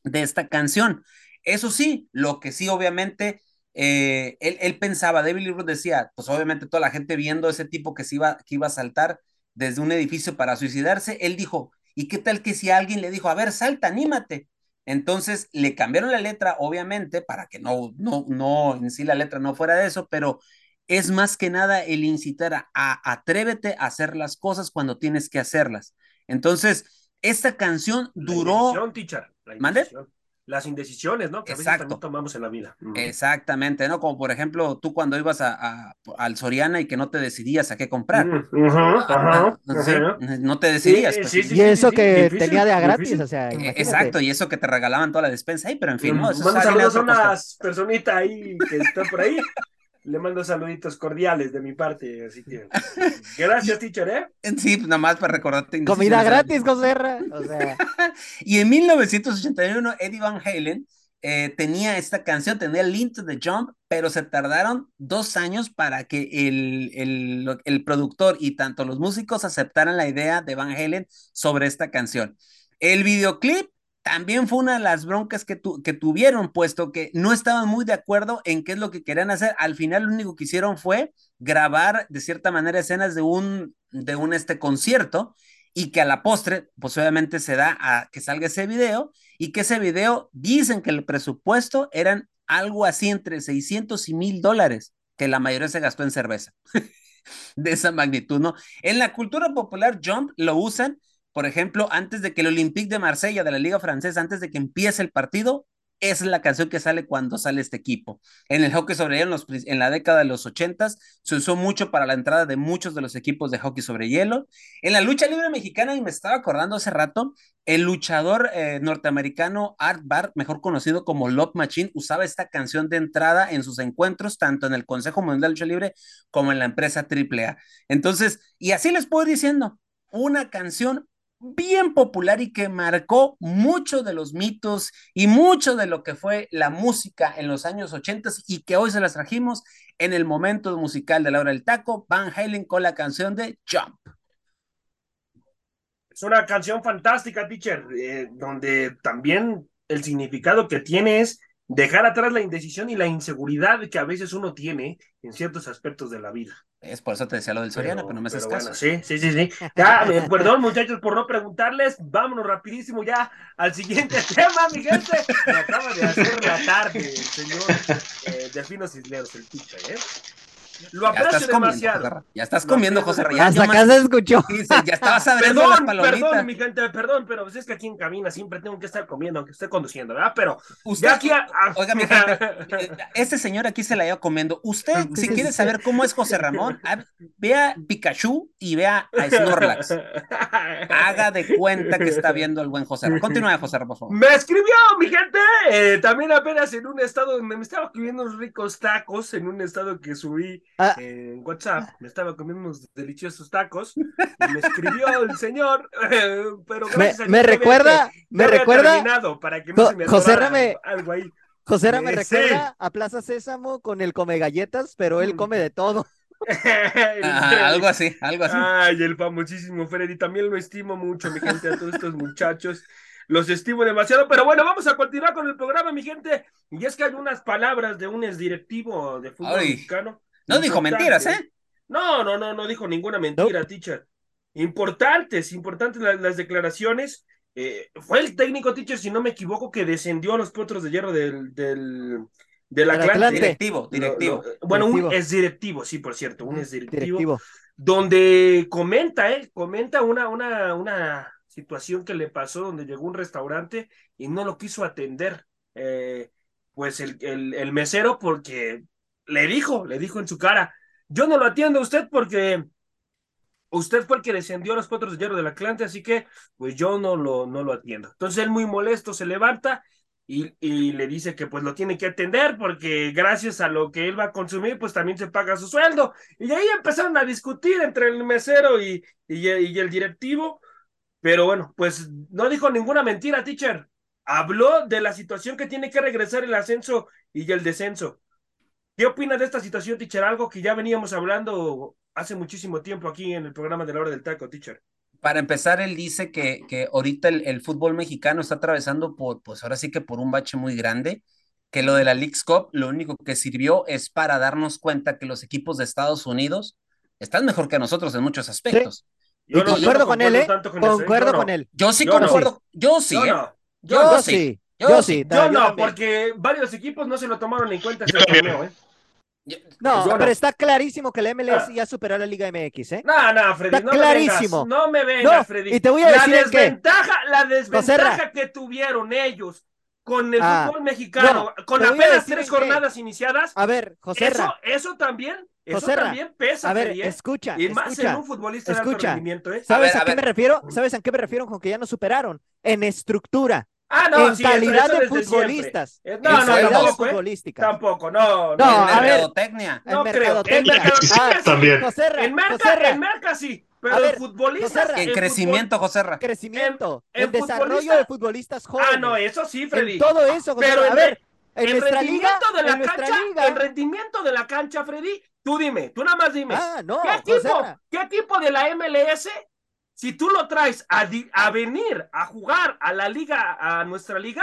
de esta canción. Eso sí, lo que sí, obviamente, eh, él, pensaba, David Lee decía, pues obviamente toda la gente viendo ese tipo que, se iba, que iba a saltar desde un edificio para suicidarse, él dijo, ¿y qué tal que si alguien le dijo, a ver, salta, anímate? Entonces le cambiaron la letra, obviamente, para que no, no, no, en sí la letra no fuera de eso, pero es más que nada el incitar a, atrévete a hacer las cosas cuando tienes que hacerlas. Entonces, esta canción duró. La teacher, ¿Mande? Las indecisiones, ¿no? Que Exacto. a veces tomamos en la vida. Exactamente, ¿no? Como por ejemplo, tú cuando ibas a, al Soriana y que no te decidías a qué comprar. no te decidías. Pues. y eso que tenía de a gratis, o sea. E, exacto, y eso que te regalaban toda la despensa ahí, pero en fin, ¿no? Eso saludos a unas personitas ahí que están por ahí. Le mando saluditos cordiales de mi parte, así que gracias, teacher, ¿eh? Sí, nada más para recordarte. Comida gratis, Joserra. O sea. y en 1981, Eddie Van Halen eh, tenía esta canción, tenía Link to the Jump, pero se tardaron dos años para que el, el, el productor y tanto los músicos aceptaran la idea de Van Halen sobre esta canción. El videoclip también fue una de las broncas que, que tuvieron, puesto que no estaban muy de acuerdo en qué es lo que querían hacer. Al final lo único que hicieron fue grabar de cierta manera escenas de un, de un este concierto y que a la postre, pues obviamente se da a que salga ese video y que ese video dicen que el presupuesto eran algo así entre 600 y 1000 dólares, que la mayoría se gastó en cerveza. de esa magnitud, ¿no? En la cultura popular, Jump lo usan por ejemplo, antes de que el Olympique de Marsella de la Liga Francesa, antes de que empiece el partido, es la canción que sale cuando sale este equipo. En el hockey sobre hielo, en, la década de los 80 se usó mucho para la entrada de muchos de los equipos de hockey sobre hielo. En la lucha libre mexicana, y me estaba acordando hace rato, el luchador eh, norteamericano Art Bar, mejor conocido como Love Machine, usaba esta canción de entrada en sus encuentros, tanto en el Consejo Mundial de Lucha Libre como en la empresa AAA. Entonces, y así les puedo ir diciendo, una canción bien popular y que marcó mucho de los mitos y mucho de lo que fue la música en los años 80 y que hoy se las trajimos en el momento musical de la hora del taco, Van Halen con la canción de Jump. Es una canción fantástica, teacher, eh, donde también el significado que tiene es dejar atrás la indecisión y la inseguridad que a veces uno tiene en ciertos aspectos de la vida. Es por eso te decía lo del Soriano, pero, no me haces caso. sí, sí, sí, sí. Ya, perdón, muchachos, por no preguntarles. Vámonos rapidísimo ya al siguiente tema, mi gente. Me acaba de hacer la tarde el señor eh, Delfino Cisneros, el teacher, ¿eh? Lo aprecio demasiado. ya estás comiendo, José Ya, Hasta acá se escuchó. ya estabas abriendo las palomitas. Perdón, mi gente, perdón, pero pues es que aquí en cabina siempre tengo que estar comiendo, aunque esté conduciendo, ¿verdad? Pero usted aquí. Oiga, mi gente, eh, este señor aquí se la iba comiendo. Usted, si quiere saber cómo es José Ramón, vea Pikachu y vea a Snorlax. Haga de cuenta que está viendo al buen José Ramón. Continúa, José Ramón, por favor. Me escribió, mi gente, eh, también apenas en un estado donde me estaba comiendo unos ricos tacos, en un estado que subí Ah. en WhatsApp, me estaba comiendo unos deliciosos tacos, y me escribió el señor, pero me, me recuerda, me recuerda, para que no se me José Rame, algo ahí. José me Sí. recuerda a Plaza Sésamo con el come galletas, pero él Mm. come de todo. Ah, algo así, algo así. Ay, el famosísimo Freddy. También lo estimo mucho, mi gente, a todos estos muchachos. Los estimo demasiado. Pero bueno, vamos a continuar con el programa, mi gente. Y es que hay unas palabras de un exdirectivo de fútbol Ay, mexicano. No dijo mentiras, ¿eh? No, no, no, no dijo ninguna mentira, teacher. Importantes, importantes las, las declaraciones. Eh, fue el técnico, teacher, si no me equivoco, que descendió a los potros de hierro del, del, del Atlante. Atlante. Directivo, directivo. lo- bueno, un es directivo, sí, por cierto, un es directivo, Directivo. donde comenta, él, comenta una, una, una situación que le pasó donde llegó a un restaurante y no lo quiso atender, eh, pues el, el, el mesero porque le dijo, le dijo en su cara, yo no lo atiendo a usted porque usted fue el que descendió a los potros de hierro del Atlante, así que pues yo no lo, no lo atiendo. Entonces él muy molesto se levanta y, y le dice que pues lo tiene que atender porque gracias a lo que él va a consumir pues también se paga su sueldo. Y ahí empezaron a discutir entre el mesero y, y, y el directivo, pero bueno, pues no dijo ninguna mentira, teacher. Habló de la situación que tiene que regresar el ascenso y el descenso. ¿Qué opina de esta situación, teacher? Algo que ya veníamos hablando hace muchísimo tiempo aquí en el programa de la hora del taco, teacher. Para empezar, él dice que, que ahorita el, el fútbol mexicano está atravesando por, pues ahora sí que por un bache muy grande, que lo de la Leagues Cup lo único que sirvió es para darnos cuenta que los equipos de Estados Unidos están mejor que nosotros en muchos aspectos. Y concuerdo con él, ¿eh? con eso, ¿eh? Concuerdo Yo no. con él. Yo sí Yo no. concuerdo, yo sí, Yo ¿eh? no. Yo Yo, Yo no. sí. Yo Yo sí. Yo no, porque varios equipos no se lo tomaron en cuenta ese torneo, ¿eh? No, no. pero está clarísimo que la MLS Ah. ya superó a la Liga MX, ¿eh? No, no, Freddy, Está no clarísimo. me vengas, no me vengas, No, Freddy. y te voy a decir la qué. desventaja, la desventaja que tuvieron ellos con el Ah, fútbol mexicano, no, con apenas decir tres jornadas iniciadas, A ver, José eso, eso también, eso Joserra, también pesa, a ver, Freddy, ¿eh? escucha, y más escucha. en un futbolista de alto rendimiento, ¿eh? ¿Sabes A ver, a, a qué ver. me refiero? ¿Sabes a qué me refiero con que ya nos superaron? En estructura, Ah, no, en sí, eso- calidad eso de desde futbolistas. siempre. Eh, en No, no, calidad de tampoco, ¿eh? futbolistas. Tampoco, no, No, en a ver. mercadotecnia. En No creo. mercadotecnia. En mercadotecnia Ah, También. En marca, Joserra, en marca sí, pero ver, en futbolistas. Joserra. En en crecimiento, Joserra. crecimiento, en el desarrollo futbolista- de futbolistas jóvenes. Ah, no, eso sí, Freddy. en todo eso, Joserra. Pero en, a ver, en, en liga, rendimiento de la en cancha, liga. en rendimiento de la cancha, Freddy, tú dime, tú nada más dime. Ah, no, ¿Qué equipo. ¿Qué equipo de la MLS, si tú lo traes a, venir a jugar a la liga, a nuestra liga,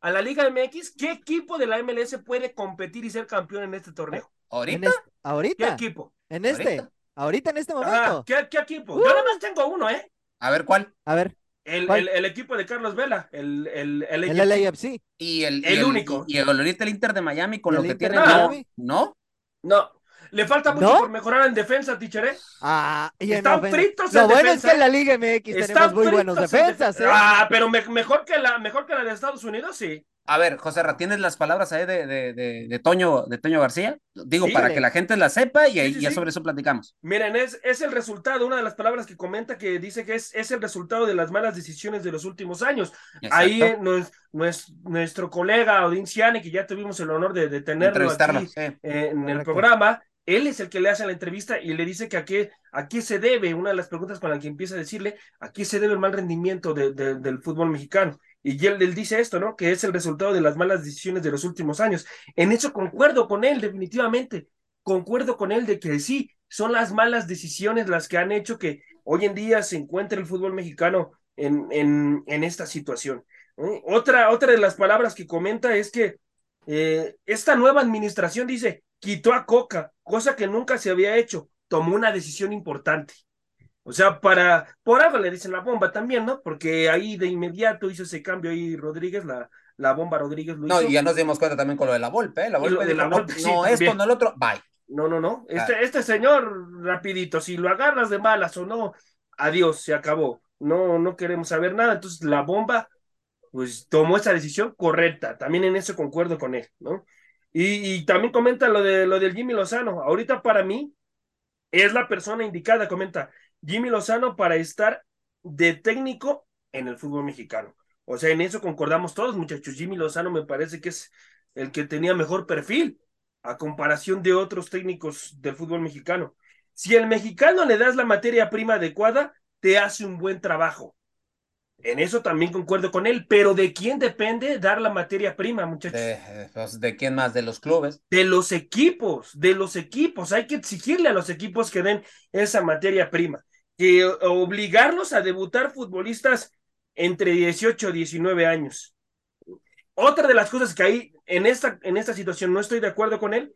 a la Liga MX, qué equipo de la MLS puede competir y ser campeón en este torneo? En Ahorita, este- ¿Qué ahorita, equipo? en este, ahorita. ahorita en este Ah, momento. ¿qué, qué equipo? Uh. Yo nada más tengo uno, ¿eh? a ver cuál. A ver, El, el, el equipo de Carlos Vela, el, el, el, el equipo- LAFC. Y el, El y único. Y, el ahorita el Inter de Miami con ¿Y lo el que Inter tiene. de No, no. No, le falta mucho ¿No? por mejorar en defensa, teacher, ¿eh? Ah, y Están ofensa. fritos Lo en bueno defensa, es que en la ¿eh? Liga MX Están tenemos muy buenos defensas, defen- ¿eh? Ah, pero me- mejor, que la, mejor que la de Estados Unidos, sí. A ver, José Ra, ¿tienes las palabras ahí de, de, de, de Toño, de Toño García? Digo, Sí. para que la gente las sepa y ahí sí, ya sí. sobre eso platicamos. Miren, es, es el resultado, una de las palabras que comenta que dice que es, es el resultado de las malas decisiones de los últimos años. Ahí Exacto. eh, nos- nos- nuestro colega Odín Ciani, que ya tuvimos el honor de, tenerlo aquí sí. eh, en el programa, él es el que le hace la entrevista y le dice que a qué, a qué se debe, una de las preguntas con la que empieza a decirle, a qué se debe el mal rendimiento de- de- del fútbol mexicano. Y él, dice esto, ¿no? Que es el resultado de las malas decisiones de los últimos años. En eso concuerdo con él, definitivamente. Concuerdo con él de que sí, son las malas decisiones las que han hecho que hoy en día se encuentre el fútbol mexicano en, en, esta situación. Otra, otra de las palabras que comenta es que eh, esta nueva administración dice, quitó a Coca, cosa que nunca se había hecho, tomó una decisión importante. O sea, para, por algo le dicen la bomba también, ¿no? Porque ahí de inmediato hizo ese cambio ahí Rodríguez, la, la bomba Rodríguez lo No, y ya nos dimos cuenta también con lo de la Volpe, ¿eh? La Volpe de dijo, la no, Volpe, sí, no, esto, no el otro, bye. No, no, no. Este, Claro. este señor, rapidito, si lo agarras de malas o no, adiós, se acabó. No, no queremos saber nada. Entonces, la bomba, pues, tomó esa decisión correcta. También en eso concuerdo con él, ¿no? Y, y también comenta lo de lo del Jimmy Lozano. Ahorita para mí es la persona indicada, comenta Jimmy Lozano para estar de técnico en el fútbol mexicano. O sea, en eso concordamos todos, muchachos. Jimmy Lozano me parece que es el que tenía mejor perfil a comparación de otros técnicos del fútbol mexicano. Si el mexicano le das la materia prima adecuada, te hace un buen trabajo. En eso también concuerdo con él, pero ¿de quién depende dar la materia prima, muchachos? De, pues, ¿de quién más? ¿De los clubes? De los equipos, de los equipos. Hay que exigirle a los equipos que den esa materia prima, que obligarlos a debutar futbolistas entre 18 y 19 años. Otra de las cosas que hay en esta, en esta situación no estoy de acuerdo con él,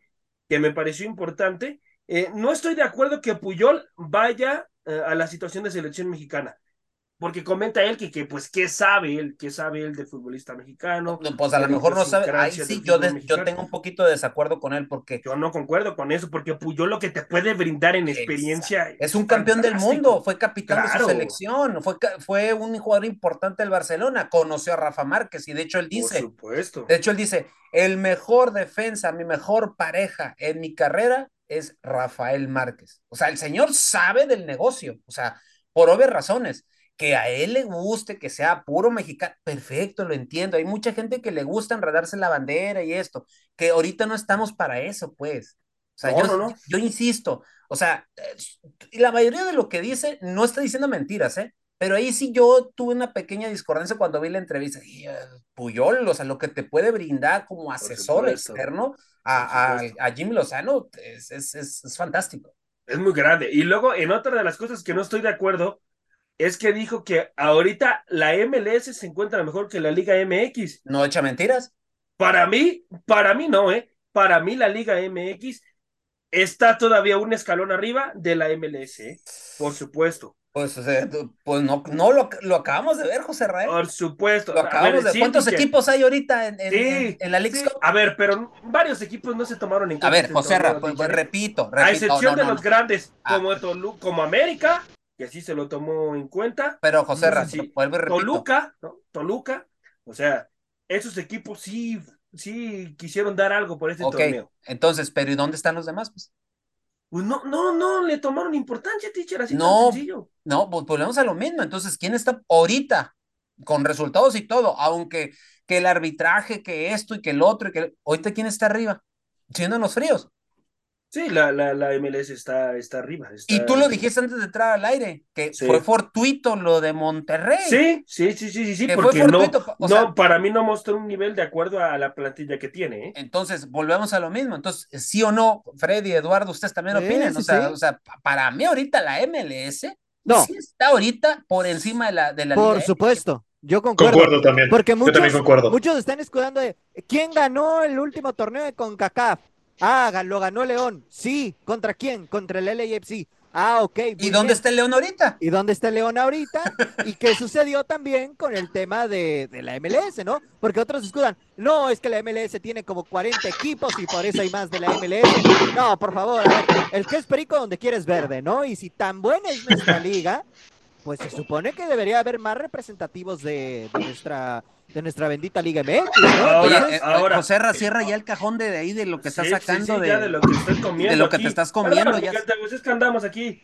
que me pareció importante, eh, no estoy de acuerdo que Puyol vaya eh, a la situación de selección mexicana porque comenta él que, que pues, ¿qué sabe él? ¿Qué sabe él de futbolista mexicano? No, pues a lo mejor no sabe. Ahí sí, yo, yo tengo un poquito de desacuerdo con él porque. Yo no concuerdo con eso, porque Puyol lo que te puede brindar en experiencia. Es, un campeón del mundo, fue capitán de su selección, fue, fue un jugador importante del Barcelona, conoció a Rafa Márquez y de hecho él dice. Por supuesto. De hecho él dice: el mejor defensa, mi mejor pareja en mi carrera es Rafael Márquez. O sea, el señor sabe del negocio, o sea, por obvias razones que a él le guste, que sea puro mexicano, perfecto, lo entiendo. Hay mucha gente que le gusta enredarse la bandera y esto, que ahorita no estamos para eso, pues. O sea, yo, yo insisto, o sea, la mayoría de lo que dice no está diciendo mentiras, ¿eh? Pero ahí sí yo tuve una pequeña discordancia cuando vi la entrevista. Y, Puyol, o sea, lo que te puede brindar como asesor externo a, a, Jim Lozano es, es, es, es fantástico. Es muy grande. Y luego, en otra de las cosas que no estoy de acuerdo, es que dijo que ahorita la MLS se encuentra mejor que la Liga MX. ¿No echa mentiras? Para mí, para mí no, ¿eh? Para mí la Liga MX está todavía un escalón arriba de la MLS, ¿eh? Por supuesto. Pues, pues no, no lo, lo, acabamos de ver, José Raúl. Por supuesto. Lo acabamos de ¿Cuántos equipos hay ahorita en, en, la Liga A ver, pero varios equipos no se tomaron en cuenta. A ver, José Raúl, pues, pues, repito, repito, A excepción de los grandes, ah. como, como América, que sí se lo tomó en cuenta. Pero José no vuelve Toluca, ¿no? Toluca, o sea, esos equipos sí, sí quisieron dar algo por este torneo. Entonces, pero ¿y dónde están los demás? Pues, pues no, no, no le tomaron importancia, teacher, así no, tan sencillo. No, pues volvemos a lo mismo. Entonces, ¿quién está ahorita con resultados y todo? Aunque que el arbitraje, que esto y que el otro, y que ahorita quién está arriba, siendo los fríos. Sí, la, la, la MLS está, está arriba. y tú lo dijiste antes de entrar al aire, que fue fortuito lo de Monterrey. Sí, sí, sí, sí, sí, porque no, no para mí no mostró un nivel de acuerdo a la plantilla que tiene. ¿eh? Entonces, volvemos a lo mismo. Entonces, sí o no, Freddy, Eduardo, ustedes también opinan. o, sea, o sea, para mí ahorita la MLS no. sí está ahorita por encima de la, de la Por supuesto. Yo concuerdo. Concuerdo también. Porque muchos, Yo también concuerdo. muchos están escudando de quién ganó el último torneo de CONCACAF. Ah, lo ganó León. Sí, ¿contra quién? Contra el LAFC. Ah, ok. ¿Y dónde está el León ahorita? ¿Y dónde está el León ahorita? ¿Y qué sucedió también con el tema de, la MLS, no? Porque otros escudan, no, es que la MLS tiene como 40 equipos y por eso hay más de la MLS. No, por favor, a ver, el que es perico donde quieres verde, ¿no? Y si tan buena es nuestra liga, pues se supone que debería haber más representativos de, nuestra de nuestra bendita Liga MX. Ahora, eh, ahora José cierra ya el cajón de ahí de lo que estás sacando de, de, lo que estoy comiendo de lo que te estás comiendo. ya. Pues es que andamos aquí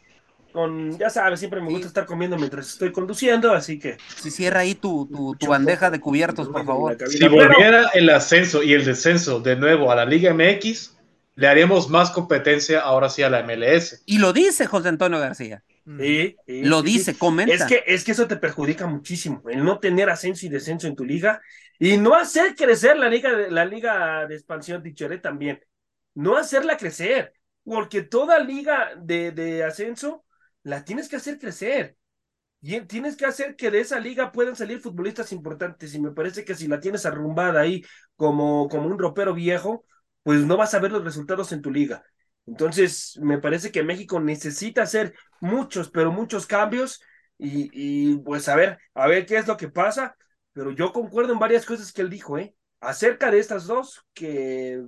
con, ya sabes, siempre me gusta estar comiendo mientras estoy conduciendo, así que. Si cierra ahí tu, tu, tu bandeja de cubiertos, por favor. Si volviera el ascenso y el descenso de nuevo a la Liga MX, le haríamos más competencia ahora sí a la MLS. Y lo dice José Antonio García. Sí, lo dice, comenta. Es que, es que eso te perjudica muchísimo, el no tener ascenso y descenso en tu liga y no hacer crecer la liga de, la liga de expansión Tichere también. No hacerla crecer, porque toda liga de, de ascenso la tienes que hacer crecer. Y tienes que hacer que de esa liga puedan salir futbolistas importantes. Y me parece que si la tienes arrumbada ahí como, como un ropero viejo, pues no vas a ver los resultados en tu liga. Entonces, me parece que México necesita hacer muchos, pero muchos cambios y, pues a ver, a ver qué es lo que pasa. Pero yo concuerdo en varias cosas que él dijo, ¿eh? Acerca de estas dos, que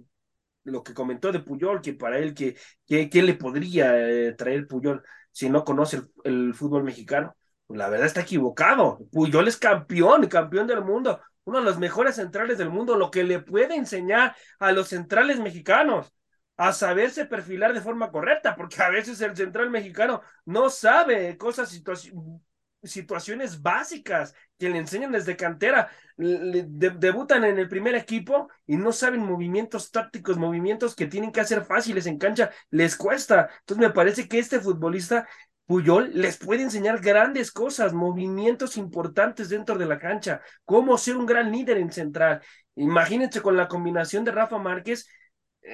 lo que comentó de Puyol, que para él, que, que, le podría eh, traer Puyol si no conoce el, fútbol mexicano. Pues la verdad está equivocado. Puyol es campeón, campeón del mundo, uno de los mejores centrales del mundo, lo que le puede enseñar a los centrales mexicanos a saberse perfilar de forma correcta, porque a veces el central mexicano no sabe cosas, situaciones básicas que le enseñan desde cantera, debutan en el primer equipo y no saben movimientos tácticos, movimientos que tienen que hacer fáciles en cancha, les cuesta. Entonces me parece que este futbolista Puyol les puede enseñar grandes cosas, movimientos importantes dentro de la cancha, cómo ser un gran líder en central. Imagínense con la combinación de Rafa Márquez,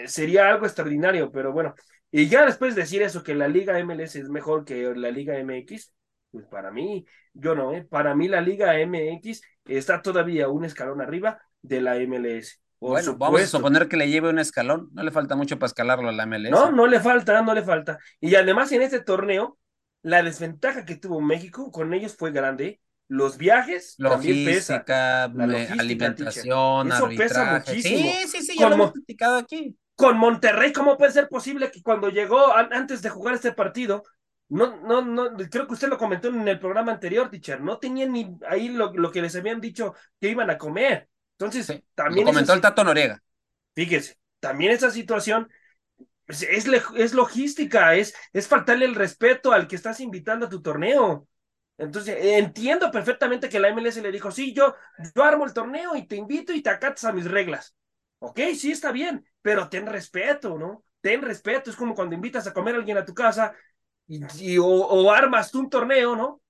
sería algo extraordinario, pero bueno. Y ya después de decir eso, que la Liga MLS es mejor que la Liga MX, pues para mí, yo no, ¿eh? Para mí la Liga MX está todavía un escalón arriba de la MLS. bueno, vamos a suponer que le lleve un escalón, no le falta mucho para escalarlo a la MLS. No, no le falta, no le falta. Y además en este torneo, la desventaja que tuvo México con ellos fue grande. Los viajes logística, también pesa. La alimentación, Eso pesa muchísimo. Sí, sí, sí, ya lo hemos platicado aquí. Con Monterrey, ¿cómo puede ser posible que cuando llegó antes de jugar este partido, no, no, no, creo que usted lo comentó en el programa anterior, teacher, no tenían ni ahí lo, lo que les habían dicho que iban a comer. Entonces, también. Lo comentó el Tato Noriega. Fíjese, también esa situación pues, es, es logística, es, es faltarle el respeto al que estás invitando a tu torneo. Entonces, entiendo perfectamente que la MLS le dijo, sí, yo, yo armo el torneo y te invito y te acatas a mis reglas. Ok, sí, está bien, pero ten respeto, ¿no? Ten respeto. Es como cuando invitas a comer a alguien a tu casa y, o, o, armas tú un torneo, ¿no?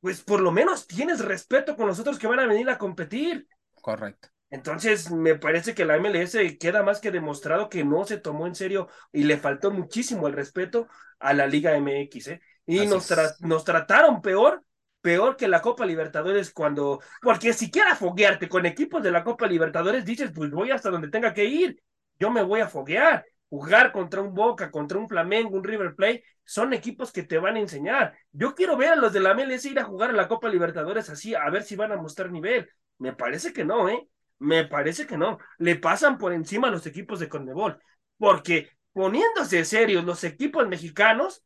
Pues por lo menos tienes respeto con los otros que van a venir a competir. Correcto. Entonces, me parece que la MLS queda más que demostrado que no se tomó en serio y le faltó muchísimo el respeto a la Liga MX, ¿eh? Y nos, nos trataron peor, peor que la Copa Libertadores cuando, porque si quieres foguearte con equipos de la Copa Libertadores, dices, pues voy hasta donde tenga que ir, yo me voy a foguear. Jugar contra un Boca, contra un Flamengo, un River Plate, son equipos que te van a enseñar. Yo quiero ver a los de la MLS ir a jugar a la Copa Libertadores así, a ver si van a mostrar nivel. Me parece que no, ¿eh? Me parece que no. Le pasan por encima a los equipos de Conmebol. Porque poniéndose serios los equipos mexicanos,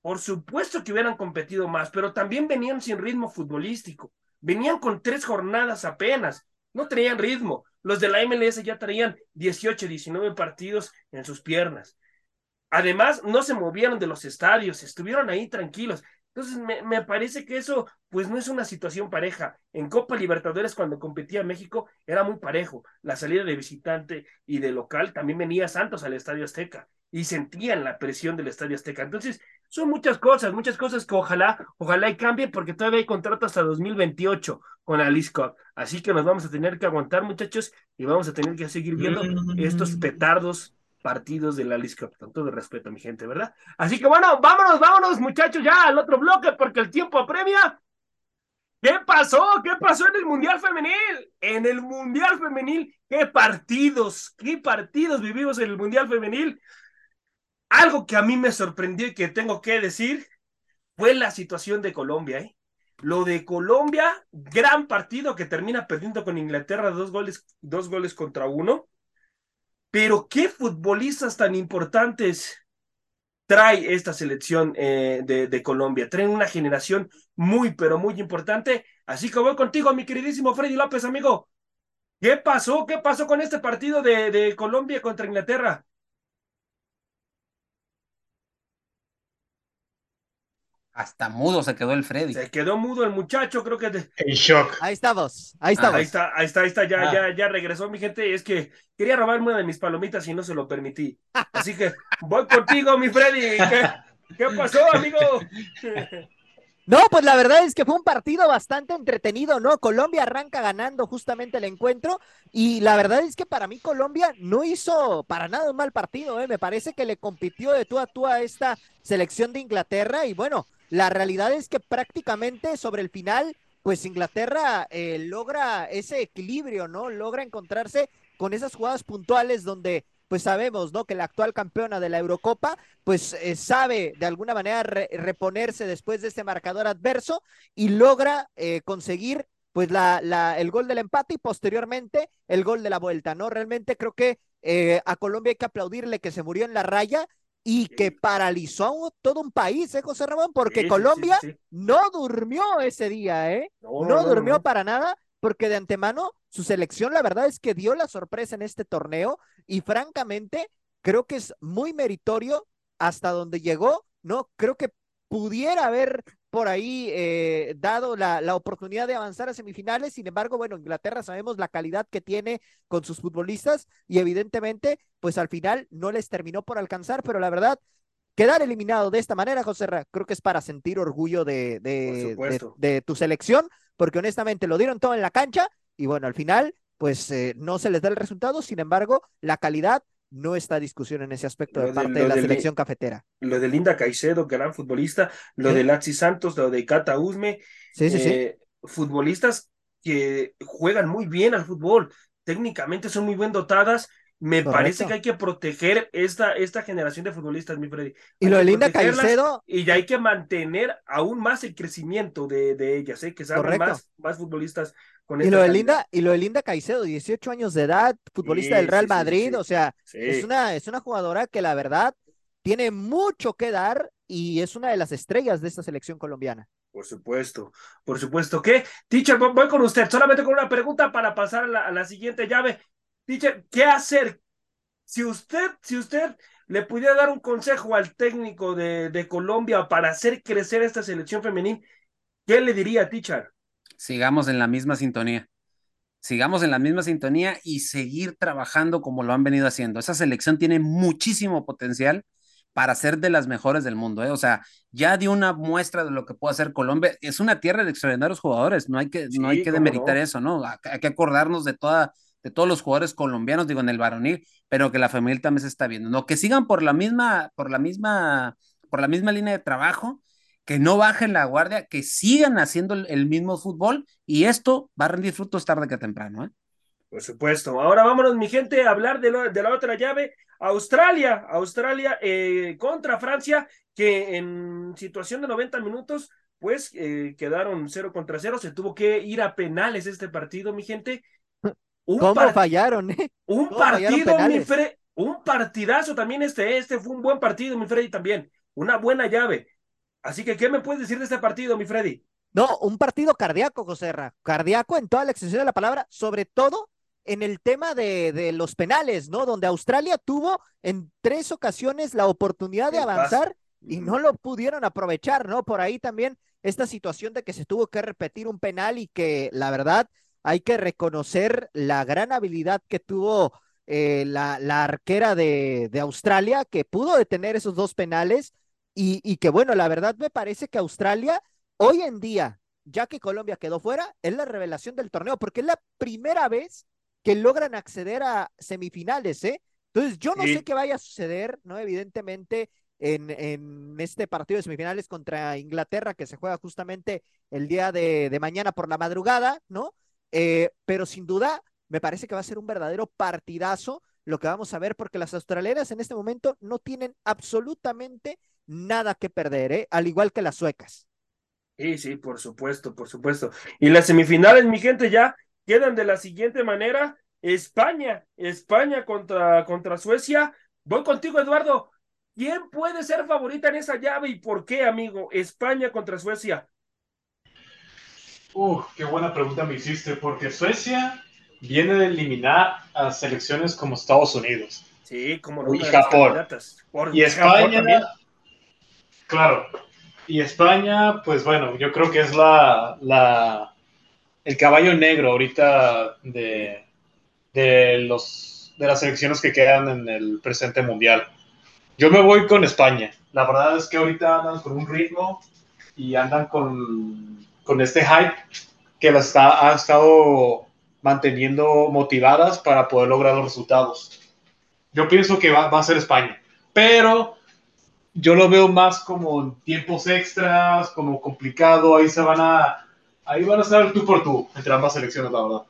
por supuesto que hubieran competido más, pero también venían sin ritmo futbolístico. Venían con tres jornadas apenas. No tenían ritmo. Los de la MLS ya traían 18, 19 partidos en sus piernas. Además, no se movieron de los estadios, estuvieron ahí tranquilos. Entonces, me, me, parece que eso, pues no es una situación pareja. En Copa Libertadores, cuando competía México, era muy parejo. La salida de visitante y de local, también venía Santos al Estadio Azteca y sentían la presión del Estadio Azteca. Entonces, son muchas cosas, muchas cosas que ojalá, ojalá y cambie, porque todavía hay contrato hasta 2028 con la Cup. Así que nos vamos a tener que aguantar, muchachos, y vamos a tener que seguir viendo estos petardos partidos de la Liga con todo respeto, mi gente, ¿verdad? Así que bueno, vámonos, vámonos, muchachos, ya al otro bloque, porque el tiempo apremia. ¿Qué pasó? ¿Qué pasó en el Mundial Femenil? En el Mundial Femenil, ¿qué partidos? ¿Qué partidos vivimos en el Mundial Femenil? Algo que a mí me sorprendió y que tengo que decir fue la situación de Colombia, ¿eh? Lo de Colombia, gran partido que termina perdiendo con Inglaterra dos goles, dos goles contra uno. Pero qué futbolistas tan importantes trae esta selección eh, de, Colombia. Traen una generación muy, pero muy importante. Así que voy contigo, mi queridísimo Freddy López, amigo. ¿Qué pasó? ¿Qué pasó con este partido de Colombia contra Inglaterra? Hasta mudo se quedó el Freddy. Se quedó mudo el muchacho, creo que. En shock. Ahí estamos, ahí estamos. ahí está, ahí está, ahí está, ya, ah. ya, ya regresó mi gente. Es que quería robarme una de mis palomitas y no se lo permití. Así que voy contigo, mi Freddy. ¿Qué, qué pasó, amigo? No, pues la verdad es que fue un partido bastante entretenido, ¿no? Colombia arranca ganando justamente el encuentro y la verdad es que para mí Colombia no hizo para nada un mal partido, ¿eh? Me parece que le compitió de tú a tú a esta selección de Inglaterra y bueno, la realidad es que prácticamente sobre el final, pues Inglaterra eh, logra ese equilibrio, ¿no? Logra encontrarse con esas jugadas puntuales donde pues sabemos, ¿no? Que la actual campeona de la Eurocopa, pues eh, sabe de alguna manera reponerse después de este marcador adverso y logra eh, conseguir pues la, el gol del empate y posteriormente el gol de la vuelta, ¿no? Realmente creo que a Colombia hay que aplaudirle que se murió en la raya y que paralizó todo un país, ¿eh, José Ramón? Porque Colombia no durmió ese día, ¿eh? No, durmió para nada, porque de antemano su selección, la verdad es que dio la sorpresa en este torneo y francamente creo que es muy meritorio hasta donde llegó, ¿no? Creo que pudiera haber por ahí eh, dado la, la, oportunidad de avanzar a semifinales. Sin embargo, bueno, Inglaterra sabemos la calidad que tiene con sus futbolistas y evidentemente, pues al final no les terminó por alcanzar, pero la verdad, quedar eliminado de esta manera, José Ra, creo que es para sentir orgullo de, de, tu selección, porque honestamente lo dieron todo en la cancha y bueno, al final, pues eh, no se les da el resultado, sin embargo, la calidad no está discusión en ese aspecto de, parte de la selección cafetera. Lo de Linda Caicedo, gran futbolista, lo de Lazi Santos, lo de Cata Usme, sí, sí, sí. Eh, futbolistas que juegan muy bien al fútbol, técnicamente son muy bien dotadas. Me parece que hay que proteger esta, esta generación de futbolistas, mi Freddy. y lo de Linda Caicedo. Y hay que mantener aún más el crecimiento de, de ellas, ¿eh? que salgan más, más futbolistas y lo de Linda, y lo de Linda Caicedo, 18 años de edad, futbolista del Real Madrid, o sea, es una, es una jugadora que la verdad tiene mucho que dar y es una de las estrellas de esta selección colombiana. Por supuesto, por supuesto que, teacher, voy con usted, solamente con una pregunta para pasar a la, siguiente llave. Teacher, ¿qué hacer? Si usted, si usted le pudiera dar un consejo al técnico de, de Colombia para hacer crecer esta selección femenil, ¿qué le diría, teacher? Sigamos en la misma sintonía. Sigamos en la misma sintonía y seguir trabajando como lo han venido haciendo. Esa selección tiene muchísimo potencial para ser de las mejores del mundo. ¿eh? O sea, ya dio una muestra de lo que puede hacer Colombia. Es una tierra de extraordinarios jugadores, no hay que, no hay que demeritar eso, ¿no? Hay que acordarnos de, toda, de todos los jugadores colombianos, digo, en el varonil, pero que la femenil también se está viendo, ¿no? Que sigan por la misma, por la misma, por la misma línea de trabajo que no bajen la guardia, que sigan haciendo el, mismo fútbol y esto va a rendir frutos tarde que temprano. ¿eh? Por supuesto. Ahora vámonos, mi gente, a hablar de, de la otra llave. Australia, Australia eh, contra Francia, que en situación de 90 minutos, pues eh, quedaron 0 contra 0. Se tuvo que ir a penales este partido, mi gente. Un ¿Cómo fallaron? Eh? Un partido, mi Freddy. Un partidazo también este. Este fue un buen partido, mi Freddy, también. Una buena llave. Así que, ¿qué me puedes decir de este partido, mi Freddy? No, un partido cardíaco, Joserra. Cardíaco en toda la extensión de la palabra, sobre todo en el tema de, de los penales, ¿no? Donde Australia tuvo en tres ocasiones la oportunidad de avanzar y no lo pudieron aprovechar, ¿no? Por ahí también esta situación de que se tuvo que repetir un penal y que la verdad hay que reconocer la gran habilidad que tuvo eh, la, la, arquera de, de Australia, que pudo detener esos dos penales y, que bueno, la verdad me parece que Australia hoy en día, ya que Colombia quedó fuera, es la revelación del torneo, porque es la primera vez que logran acceder a semifinales, ¿eh? Entonces, yo no sé qué vaya a suceder, ¿no? Evidentemente, en, en, este partido de semifinales contra Inglaterra, que se juega justamente el día de, de mañana por la madrugada, ¿no? Eh, pero sin duda, me parece que va a ser un verdadero partidazo lo que vamos a ver, porque las australianas en este momento no tienen absolutamente nada que perder, ¿eh? al igual que las suecas. Sí, sí, por supuesto, por supuesto. Y las semifinales, mi gente, ya quedan de la siguiente manera. España, España contra, contra Suecia. Voy contigo, Eduardo. ¿Quién puede ser favorita en esa llave y por qué, amigo? España contra Suecia. Uh, qué buena pregunta me hiciste, porque Suecia viene de eliminar a selecciones como Estados Unidos. Sí, como y Japón. y España, Claro. Y España, pues bueno, yo creo que es la, la el caballo negro ahorita de, de, los, de las selecciones que quedan en el presente mundial. Yo me voy con España. La verdad es que ahorita andan con un ritmo y andan con, con este hype que las ha estado manteniendo motivadas para poder lograr los resultados. Yo pienso que va, va a ser España, pero yo lo veo más como tiempos extras, como complicado, ahí se van a, ahí van a estar tú por tú entre ambas selecciones, la verdad.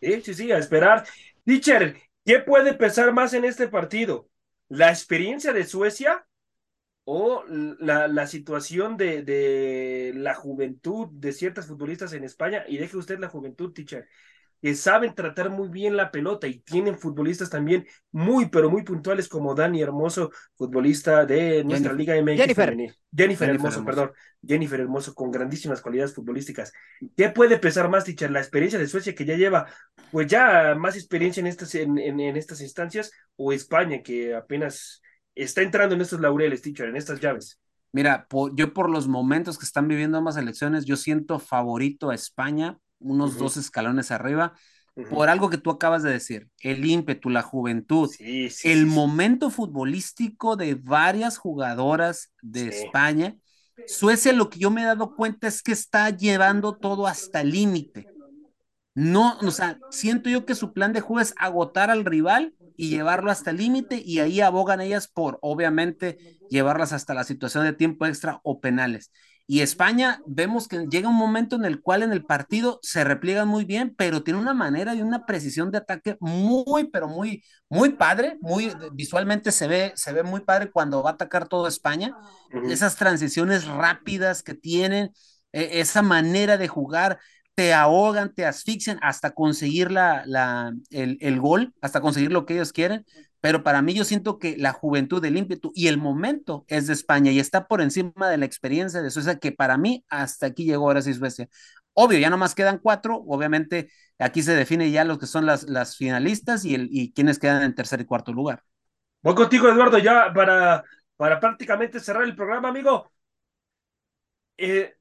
Sí, sí, sí, a esperar. Teacher, ¿qué puede pesar más en este partido? ¿La experiencia de Suecia o la, la situación de, de, la juventud de ciertas futbolistas en España? Y deje usted la juventud, teacher que saben tratar muy bien la pelota y tienen futbolistas también muy, pero muy puntuales como Dani Hermoso, futbolista de nuestra Liga MX. Jennifer. Jennifer, Hermoso, perdón. Jennifer Hermoso con grandísimas cualidades futbolísticas. ¿Qué puede pesar más, Tichar? La experiencia de Suecia que ya lleva, pues ya más experiencia en estas, en, en, estas instancias o España que apenas está entrando en estos laureles, Tichar, en estas llaves. Mira, yo por los momentos que están viviendo ambas elecciones, yo siento favorito a España unos dos escalones arriba, por algo que tú acabas de decir, el ímpetu, la juventud, Sí, sí, el sí, momento futbolístico de varias jugadoras de. España. Suecia lo que yo me he dado cuenta es que está llevando todo hasta el límite. No, o sea, siento yo que su plan de juego es agotar al rival y llevarlo hasta el límite y ahí abogan ellas por, obviamente, llevarlas hasta la situación de tiempo extra o penales. Y España, vemos que llega un momento en el cual en el partido se repliegan muy bien, pero tiene una manera y una precisión de ataque muy, pero muy, muy padre, muy visualmente se ve, se ve muy padre cuando va a atacar todo España. Esas transiciones rápidas que tienen, e- esa manera de jugar, te ahogan, te asfixian hasta conseguir la, la, el, el gol, hasta conseguir lo que ellos quieren. Pero para mí yo siento que la juventud, el ímpetu y el momento es de España y está por encima de la experiencia de Suecia, que para mí hasta aquí llegó ahora sí Suecia. Obvio, ya nomás quedan cuatro, obviamente aquí se define ya los que son las, las finalistas y, el, y quienes quedan en tercer y cuarto lugar. Voy contigo, Eduardo, ya para, para prácticamente cerrar el programa, amigo. Eh,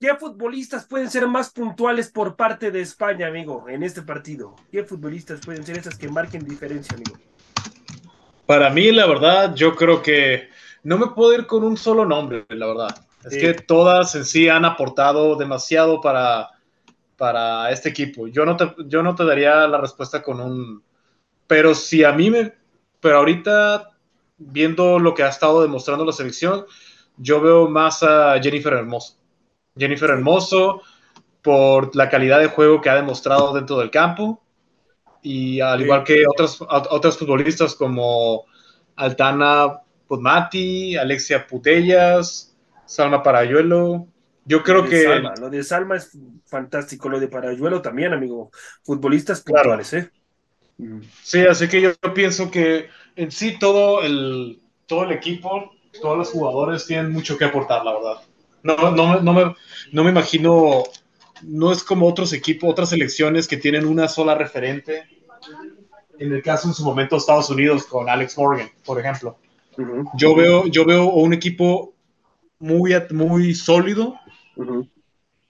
¿Qué futbolistas pueden ser más puntuales por parte de España, amigo, en este partido? ¿Qué futbolistas pueden ser esas que marquen diferencia, amigo? Para mí, la verdad, yo creo que no me puedo ir con un solo nombre, la verdad. Es que todas en sí han aportado demasiado para, para este equipo. Yo no, te, yo no te daría la respuesta con un... Pero si a mí me... Pero ahorita, viendo lo que ha estado demostrando la selección, yo veo más a Jennifer Hermoso. Jennifer Hermoso, por la calidad de juego que ha demostrado dentro del campo, y al Sí. igual que otros, ot- otros futbolistas como Altana Podmati, Alexia Putellas, Salma Parayuelo. Yo creo Lo que Salma, lo de Salma es fantástico, lo de Parayuelo también, amigo. Futbolistas Claro. puntuales, ¿eh? Mm. sí, así que yo, yo pienso que en sí todo el, todo el equipo, todos los jugadores tienen mucho que aportar, la verdad. No, no, me- no, me, no me imagino, no es como otros equipos, otras selecciones que tienen una sola referente. En el caso en su momento Estados Unidos con Alex Morgan, por ejemplo. Yo veo, yo veo un equipo muy, muy sólido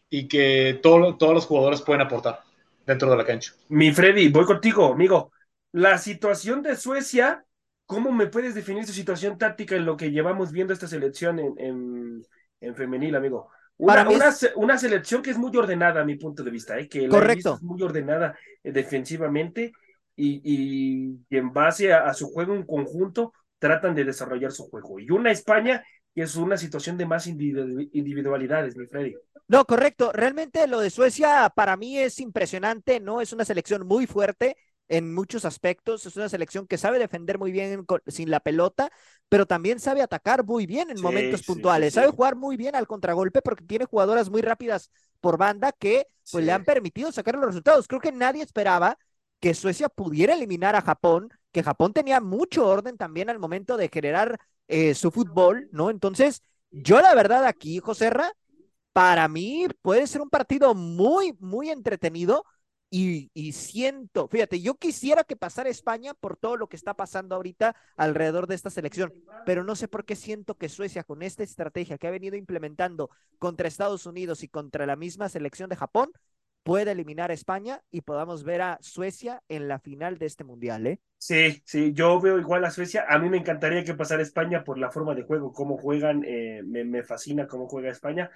y que todo- todos los jugadores pueden aportar dentro de la cancha. Mi Freddy, voy contigo, amigo. La situación de Suecia, ¿cómo me puedes definir su situación táctica en lo que llevamos viendo esta selección en, en, en femenil, amigo? Una, Para mí una, es- se- una selección que es muy ordenada a mi punto de vista, ¿eh? que Correcto. es muy ordenada eh, defensivamente y, y- y en base a, a su juego en conjunto tratan de desarrollar su juego. Y una España que es una situación de más individu- individualidades, mi Freddy. No, correcto. Realmente lo de Suecia para mí es impresionante, ¿no? Es una selección muy fuerte en muchos aspectos. Es una selección que sabe defender muy bien sin la pelota, pero también sabe atacar muy bien en Sí, momentos sí, puntuales. sí. Sabe jugar muy bien al contragolpe porque tiene jugadoras muy rápidas por banda que pues le han permitido sacar los resultados. Creo que nadie esperaba que Suecia pudiera eliminar a Japón, que Japón tenía mucho orden también al momento de generar eh, su fútbol, ¿no? Entonces, yo la verdad aquí, Joserra, para mí puede ser un partido muy, muy entretenido y, siento, fíjate, yo quisiera que pasara España por todo lo que está pasando ahorita alrededor de esta selección, pero no sé por qué siento que Suecia con esta estrategia que ha venido implementando contra Estados Unidos y contra la misma selección de Japón puede eliminar a España y podamos ver a Suecia en la final de este mundial, ¿eh? Sí, sí, yo veo igual a Suecia. A mí me encantaría que pasara España por la forma de juego, cómo juegan, eh, me fascina cómo juega España,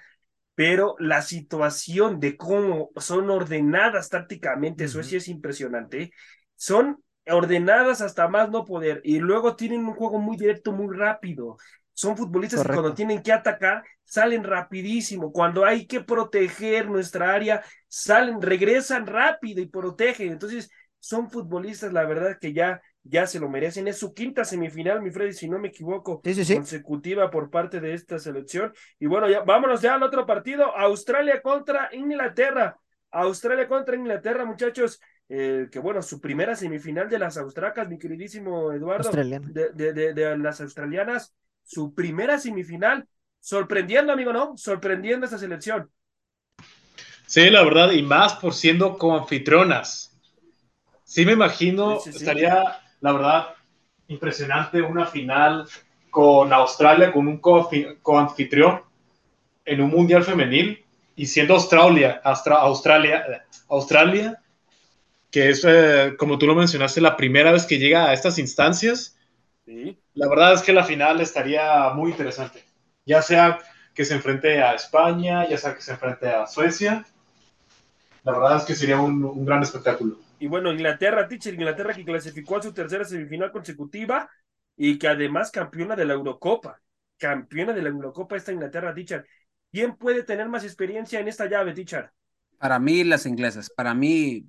pero la situación de cómo son ordenadas tácticamente, Ujú. Suecia es impresionante. Son ordenadas hasta más no poder y luego tienen un juego muy directo, muy rápido. Son futbolistas que cuando tienen que atacar salen rapidísimo. Cuando hay que proteger nuestra área, salen, regresan rápido y protegen. Entonces, son futbolistas, la verdad, que ya, ya se lo merecen. Es su quinta semifinal, mi Freddy, si no me equivoco, Sí, sí, sí. consecutiva por parte de esta selección. Y bueno, ya vámonos ya al otro partido, Australia contra Inglaterra. Australia contra Inglaterra, muchachos. Eh, que bueno, su primera semifinal de las austracas, mi queridísimo Eduardo, de, de, de, de las australianas, su primera semifinal, sorprendiendo, amigo, ¿no? Sorprendiendo esta selección. Sí, la verdad, y más por siendo coanfitrionas. Sí me imagino, Sí, sí, sí. estaría, la verdad, impresionante una final con Australia, con un coanfi- coanfitrión en un mundial femenil y siendo Australia, Austra- Australia, Australia que es, eh, como tú lo mencionaste, la primera vez que llega a estas instancias. Sí. La verdad es que la final estaría muy interesante. Ya sea que se enfrente a España, ya sea que se enfrente a Suecia. La verdad es que sería un, un gran espectáculo. Y bueno, Inglaterra, teacher, Inglaterra que clasificó a su tercera semifinal consecutiva y que además campeona de la Eurocopa. Campeona de la Eurocopa esta Inglaterra, teacher. ¿Quién puede tener más experiencia en esta llave, teacher? Para mí, las inglesas. Para mí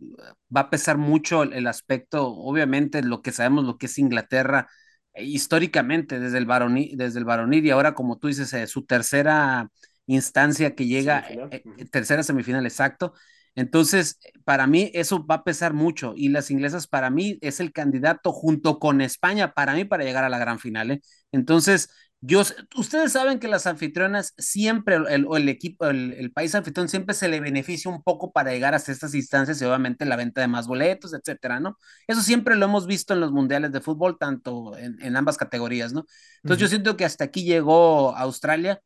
va a pesar mucho el, el aspecto, obviamente, lo que sabemos, lo que es Inglaterra eh, históricamente, desde el, varonil, desde el varonil y ahora, como tú dices, eh, su tercera instancia que llega, Semifinal. eh, tercera semifinal, exacto. Entonces, para mí eso va a pesar mucho y las inglesas para mí es el candidato junto con España para mí para llegar a la gran final. ¿eh? Entonces, yo, ustedes saben que las anfitrionas siempre, el, o el equipo, el, el, país anfitrión siempre se le beneficia un poco para llegar hasta estas instancias y obviamente la venta de más boletos, etcétera, ¿no? Eso siempre lo hemos visto en los mundiales de fútbol, tanto en, en ambas categorías, ¿no? Entonces, uh -huh. yo siento que hasta aquí llegó Australia,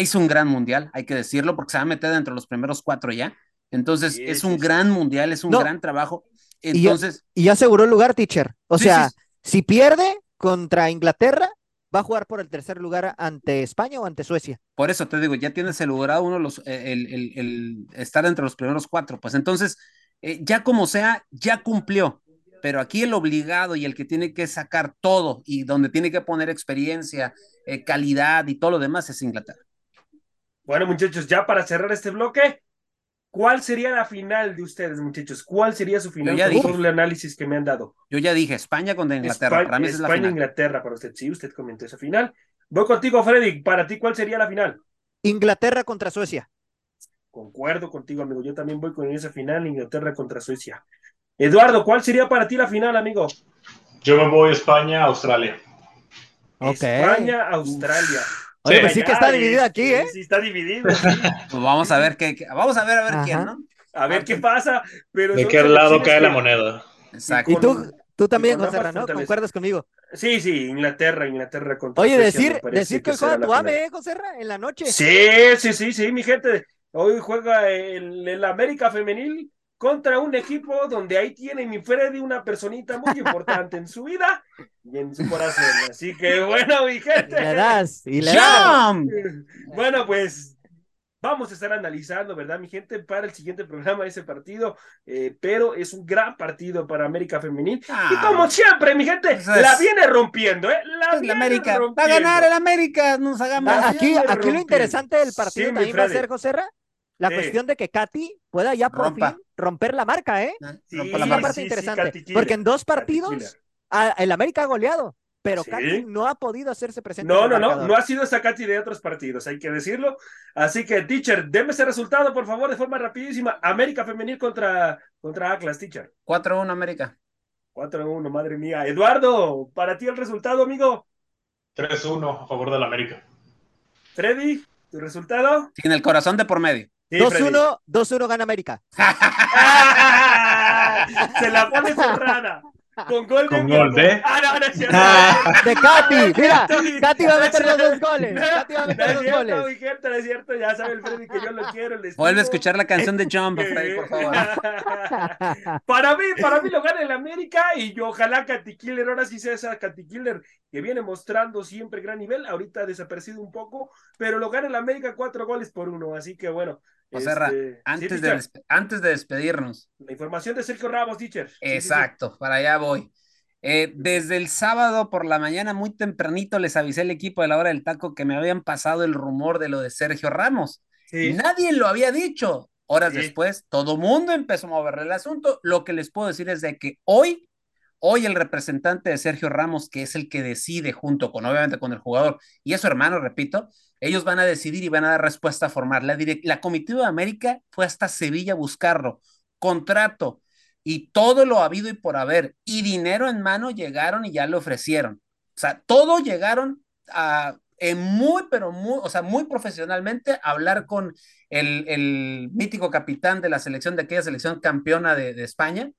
hizo un gran mundial, hay que decirlo, porque se va a meter dentro de los primeros cuatro ya. Entonces, sí, es un sí, gran mundial, es un no. gran trabajo. Entonces. Y, y aseguró el lugar, teacher. O sea, si pierde contra Inglaterra, va a jugar por el tercer lugar ante España o ante Suecia. Por eso te digo, ya tienes el lugar uno, los, el, el, el, estar entre los primeros cuatro. Pues entonces, eh, ya como sea, ya cumplió. Pero aquí el obligado y el que tiene que sacar todo y donde tiene que poner experiencia, eh, calidad y todo lo demás es Inglaterra. Bueno, muchachos, ya para cerrar este bloque, ¿Cuál sería la final de ustedes, muchachos? ¿Cuál sería su final ya con dije. todo el análisis que me han dado? Yo ya dije, España contra Inglaterra. España, para mí esa es la España final. Inglaterra para usted. Sí, usted comentó esa final. Voy contigo, Freddy. Para ti, ¿cuál sería la final? Inglaterra contra Suecia. Concuerdo contigo, amigo. Yo también voy con esa final, Inglaterra contra Suecia. Eduardo, ¿cuál sería para ti la final, amigo? Yo me voy España, Australia. Okay. España, Australia. Oye, sí, pues sí que está dividido aquí, ¿eh? Sí, está dividido. Sí. Pues vamos a ver qué, qué, vamos a ver a ver Ajá. quién, ¿no? A ver qué pasa. Pero ¿De qué lado cae la moneda? Exacto. Y tú, tú también, José ¿no? ¿Concuerdas conmigo? Sí, sí, Inglaterra, Inglaterra contra Oye, decir, decir que, que juega tu AVE, ¿eh, José en la noche. Sí, sí, sí, sí, mi gente. Hoy juega el, el América Femenil contra un equipo donde ahí tiene mi Freddy una personita muy importante en su vida y en su corazón. Así que bueno, mi gente. Y le das, y le das. Bueno, pues vamos a estar analizando, ¿verdad, mi gente? Para el siguiente programa ese partido, eh, pero es un gran partido para América Femenil. Ah, y como siempre, mi gente, pues es... la viene rompiendo, ¿eh? La, viene América. rompiendo. Va a ganar el América, nos hagamos. Ah, aquí, aquí lo interesante del partido sí, también va a ser, José la sí. cuestión de que Katy pueda ya por Rompa. fin romper la marca, ¿eh? Sí, es la parte sí, interesante. porque en dos partidos a, el América ha goleado, pero Katy no ha podido hacerse presente. No, no, no, no ha sido esa Katy de otros partidos, hay que decirlo. Así que, teacher, deme ese resultado, por favor, de forma rapidísima. América Femenil contra, contra Atlas, teacher. 4-1 América. 4-1, madre mía. Eduardo, para ti el resultado, amigo. 3-1 a favor del América. Freddy, ¿tu resultado? Sin el corazón de por medio. 2-1, sí, 2-1 gana América. Se la pone cerrada. Con gol Con de. Gol de... Ah, no, no es cierto. de Katy. Mira, Katy va a meter los dos goles. Katy va a meter no los cierto, goles. Mi gente, no es cierto, ya sabe el Freddy que yo lo quiero. Vuelve a escuchar la canción de Jump, Freddy, por favor. para mí, para mí lo gana el América y yo ojalá Katy Killer, ahora sí sea esa Katy Killer que viene mostrando siempre gran nivel, ahorita ha desaparecido un poco, pero lo gana el América cuatro goles por uno, así que bueno. O sea, este, antes, sí, de antes de despedirnos. La información de Sergio Ramos, teacher. Exacto, sí, sí, para allá voy. Eh, desde el sábado por la mañana, muy tempranito, les avisé al equipo de la hora del taco que me habían pasado el rumor de lo de Sergio Ramos. Nadie lo había dicho. Horas después, todo mundo empezó a mover el asunto. Lo que les puedo decir es de que hoy, hoy el representante de Sergio Ramos, que es el que decide junto con, obviamente, con el jugador y es su hermano, repito, ellos van a decidir y van a dar respuesta formal. La, la comitiva de América fue hasta Sevilla a buscarlo. Contrato y todo lo habido y por haber. Y dinero en mano llegaron y ya le ofrecieron. O sea, todo llegaron a, muy, pero muy, o sea, muy profesionalmente a hablar con el, mítico capitán de la selección, de aquella selección campeona de España,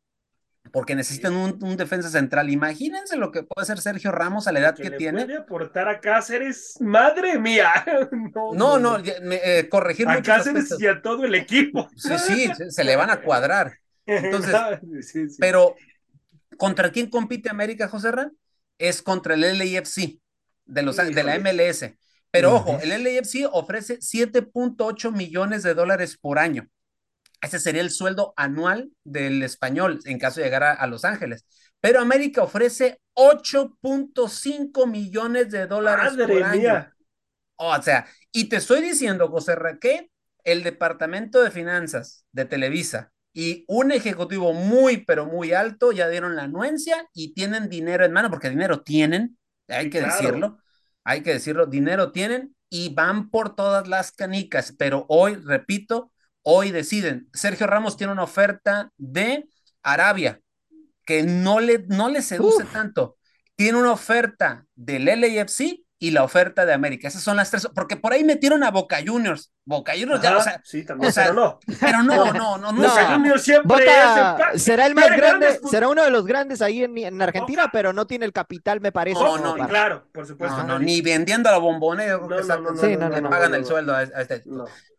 porque necesitan un, un, defensa central. Imagínense lo que puede ser Sergio Ramos a la edad que, que le tiene. Puede aportar a Cáceres, madre mía. No, no, no me, eh, corregir a Cáceres aspectos. y a todo el equipo. Sí, sí, se, le van a cuadrar. Entonces, pero ¿contra quién compite América, José Ra? Es contra el LAFC de, los, de la MLS. Pero ojo, el LAFC ofrece 7.8 millones de dólares por año. Ese sería el sueldo anual del español en caso de llegar a, Los Ángeles. Pero América ofrece 8.5 millones de dólares por año. O sea, y te estoy diciendo, José Raquel, el Departamento de Finanzas de Televisa y un ejecutivo muy, pero muy alto ya dieron la anuencia y tienen dinero en mano, porque dinero tienen, hay que decirlo, hay que decirlo, dinero tienen y van por todas las canicas, pero hoy, repito, hoy deciden. Sergio Ramos tiene una oferta de Arabia que no le, no le seduce tanto. Tiene una oferta del LAFC y la oferta de América. Esas son las tres, porque por ahí metieron a Boca Juniors. Boca Juniors ya, o sea, sí, también, pero no. Pero no, no, no, no. Boca Juniors siempre será el más grande, será uno de los grandes ahí en, Argentina, pero no tiene el capital, me parece. No, no, claro, por supuesto. No, ni vendiendo a la bombonera, no, no, le pagan el sueldo a este.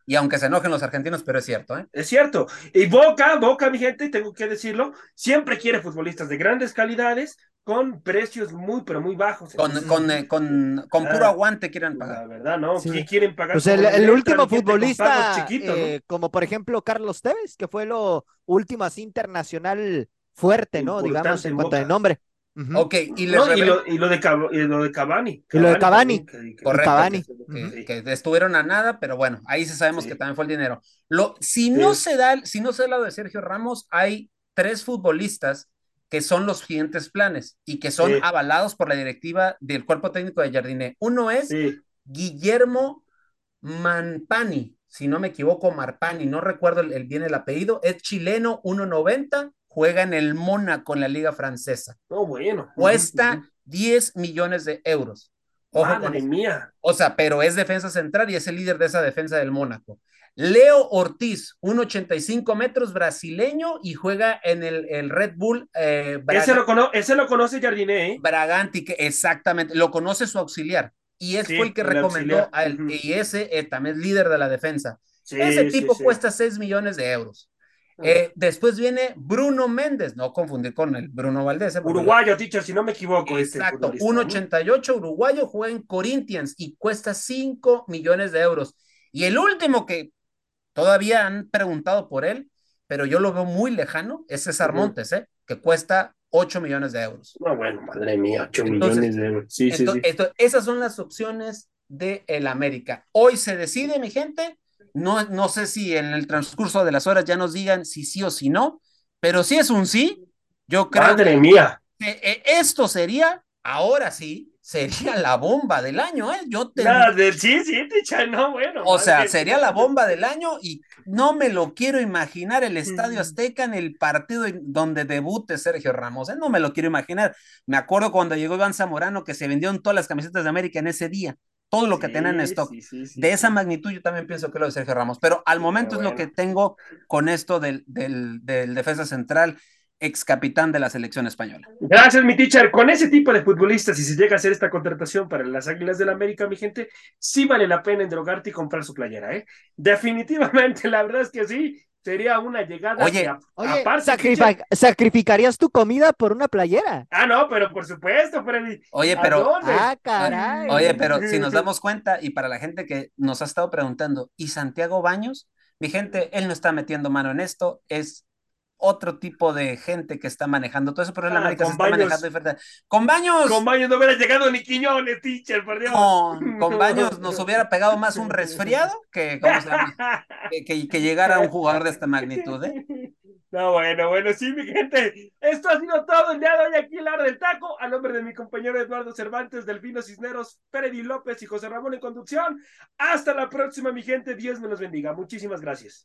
Y aunque se enojen los argentinos, pero es cierto, ¿eh? Es cierto. Y Boca, Boca, mi gente, tengo que decirlo, siempre quiere futbolistas de grandes calidades con precios muy, pero muy bajos. Con, con, eh, con, con, puro aguante quieren pagar. La verdad, ¿no? ¿Quién quieren pagar? Pues el, último futbolista, eh, como por ejemplo Carlos Tevez, que fue lo último así internacional fuerte, ¿no? Digamos, en cuanto de nombre. Ok, y, lo, y, lo, y, lo, de, y lo de Cavani. Y lo de Cavani. Correcto. Que, estuvieron a nada, pero bueno, ahí sí sabemos que también fue el dinero. Lo, si, no se da, si no se da lado de Sergio Ramos, hay tres futbolistas que son los siguientes planes y que son avalados por la directiva del cuerpo técnico de Jardine. Uno es Guillermo Manpani, si no me equivoco, Marpani, no recuerdo el, bien el apellido, es chileno, 1.90, juega en el Mónaco en la liga francesa. Oh, bueno. Cuesta 10 millones de euros. Madre mía. O sea, pero es defensa central y es el líder de esa defensa del Mónaco. Leo Ortiz, 1,85 metros, brasileño y juega en el, el Red Bull. Eh, ese, lo ese, lo conoce Jardiné. ¿eh? Braganti, que exactamente, lo conoce su auxiliar. Y es fue el que recomendó a él. Y ese eh, también es líder de la defensa. ese tipo cuesta 6 millones de euros. Eh, después viene Bruno Méndez, no confundir con el Bruno Valdés. Uruguayo, teacher, si no me equivoco. Este Exacto, 1.88, uruguayo, juega en Corinthians y cuesta 5 millones de euros. Y el último que todavía han preguntado por él, pero yo lo veo muy lejano, es César Montes, ¿eh? que cuesta 8 millones de euros. No, bueno, madre mía, 8 millones de euros. Sí, sí, sí. esas son las opciones de el América. Hoy se decide, mi gente, no, no sé si en el transcurso de las horas ya nos digan si sí o si no, pero si es un sí, yo creo Madre mía. que eh, esto sería, ahora sí, sería la bomba del año, ¿eh? Yo te... sí, sí, no, bueno. O sea, sería la bomba del año y no me lo quiero imaginar el Estadio Azteca en el partido donde debute Sergio Ramos, ¿eh? No me lo quiero imaginar. Me acuerdo cuando llegó Iván Zamorano que se vendieron todas las camisetas de América en ese día todo lo que tienen en stock. de esa magnitud yo también pienso que lo de Sergio Ramos, pero al momento es lo que tengo con esto del, del, defensa central, ex capitán de la selección española. Gracias, mi teacher. Con ese tipo de futbolistas, si se llega a hacer esta contratación para las Águilas del la América, mi gente, sí vale la pena endrogarte y comprar su playera, ¿eh? Definitivamente, la verdad es que sí sería una llegada. Oye, ¿sacrificarías tu comida por una playera? Ah, no, pero por supuesto, Freddy. Oye, pero. Ah, caray. Oye, pero si nos damos cuenta, y para la gente que nos ha estado preguntando, ¿y Santiago Baños? Mi gente, él no está metiendo mano en esto, es otro tipo de gente que está manejando todo eso, pero en ah, América se está manejando diferente. Con Baños. Con Baños no hubiera llegado ni Quiñones, teacher, por Dios. con Baños nos hubiera pegado más un resfriado que, ¿cómo se llama? que, que, llegara un jugador de esta magnitud, ¿eh? No, bueno, bueno, sí, mi gente. Esto ha sido todo el día de hoy aquí en la hora del taco. A nombre de mi compañero Eduardo Cervantes, Delfino Cisneros, Freddy López y José Ramón en conducción. Hasta la próxima, mi gente. Dios me los bendiga. Muchísimas gracias.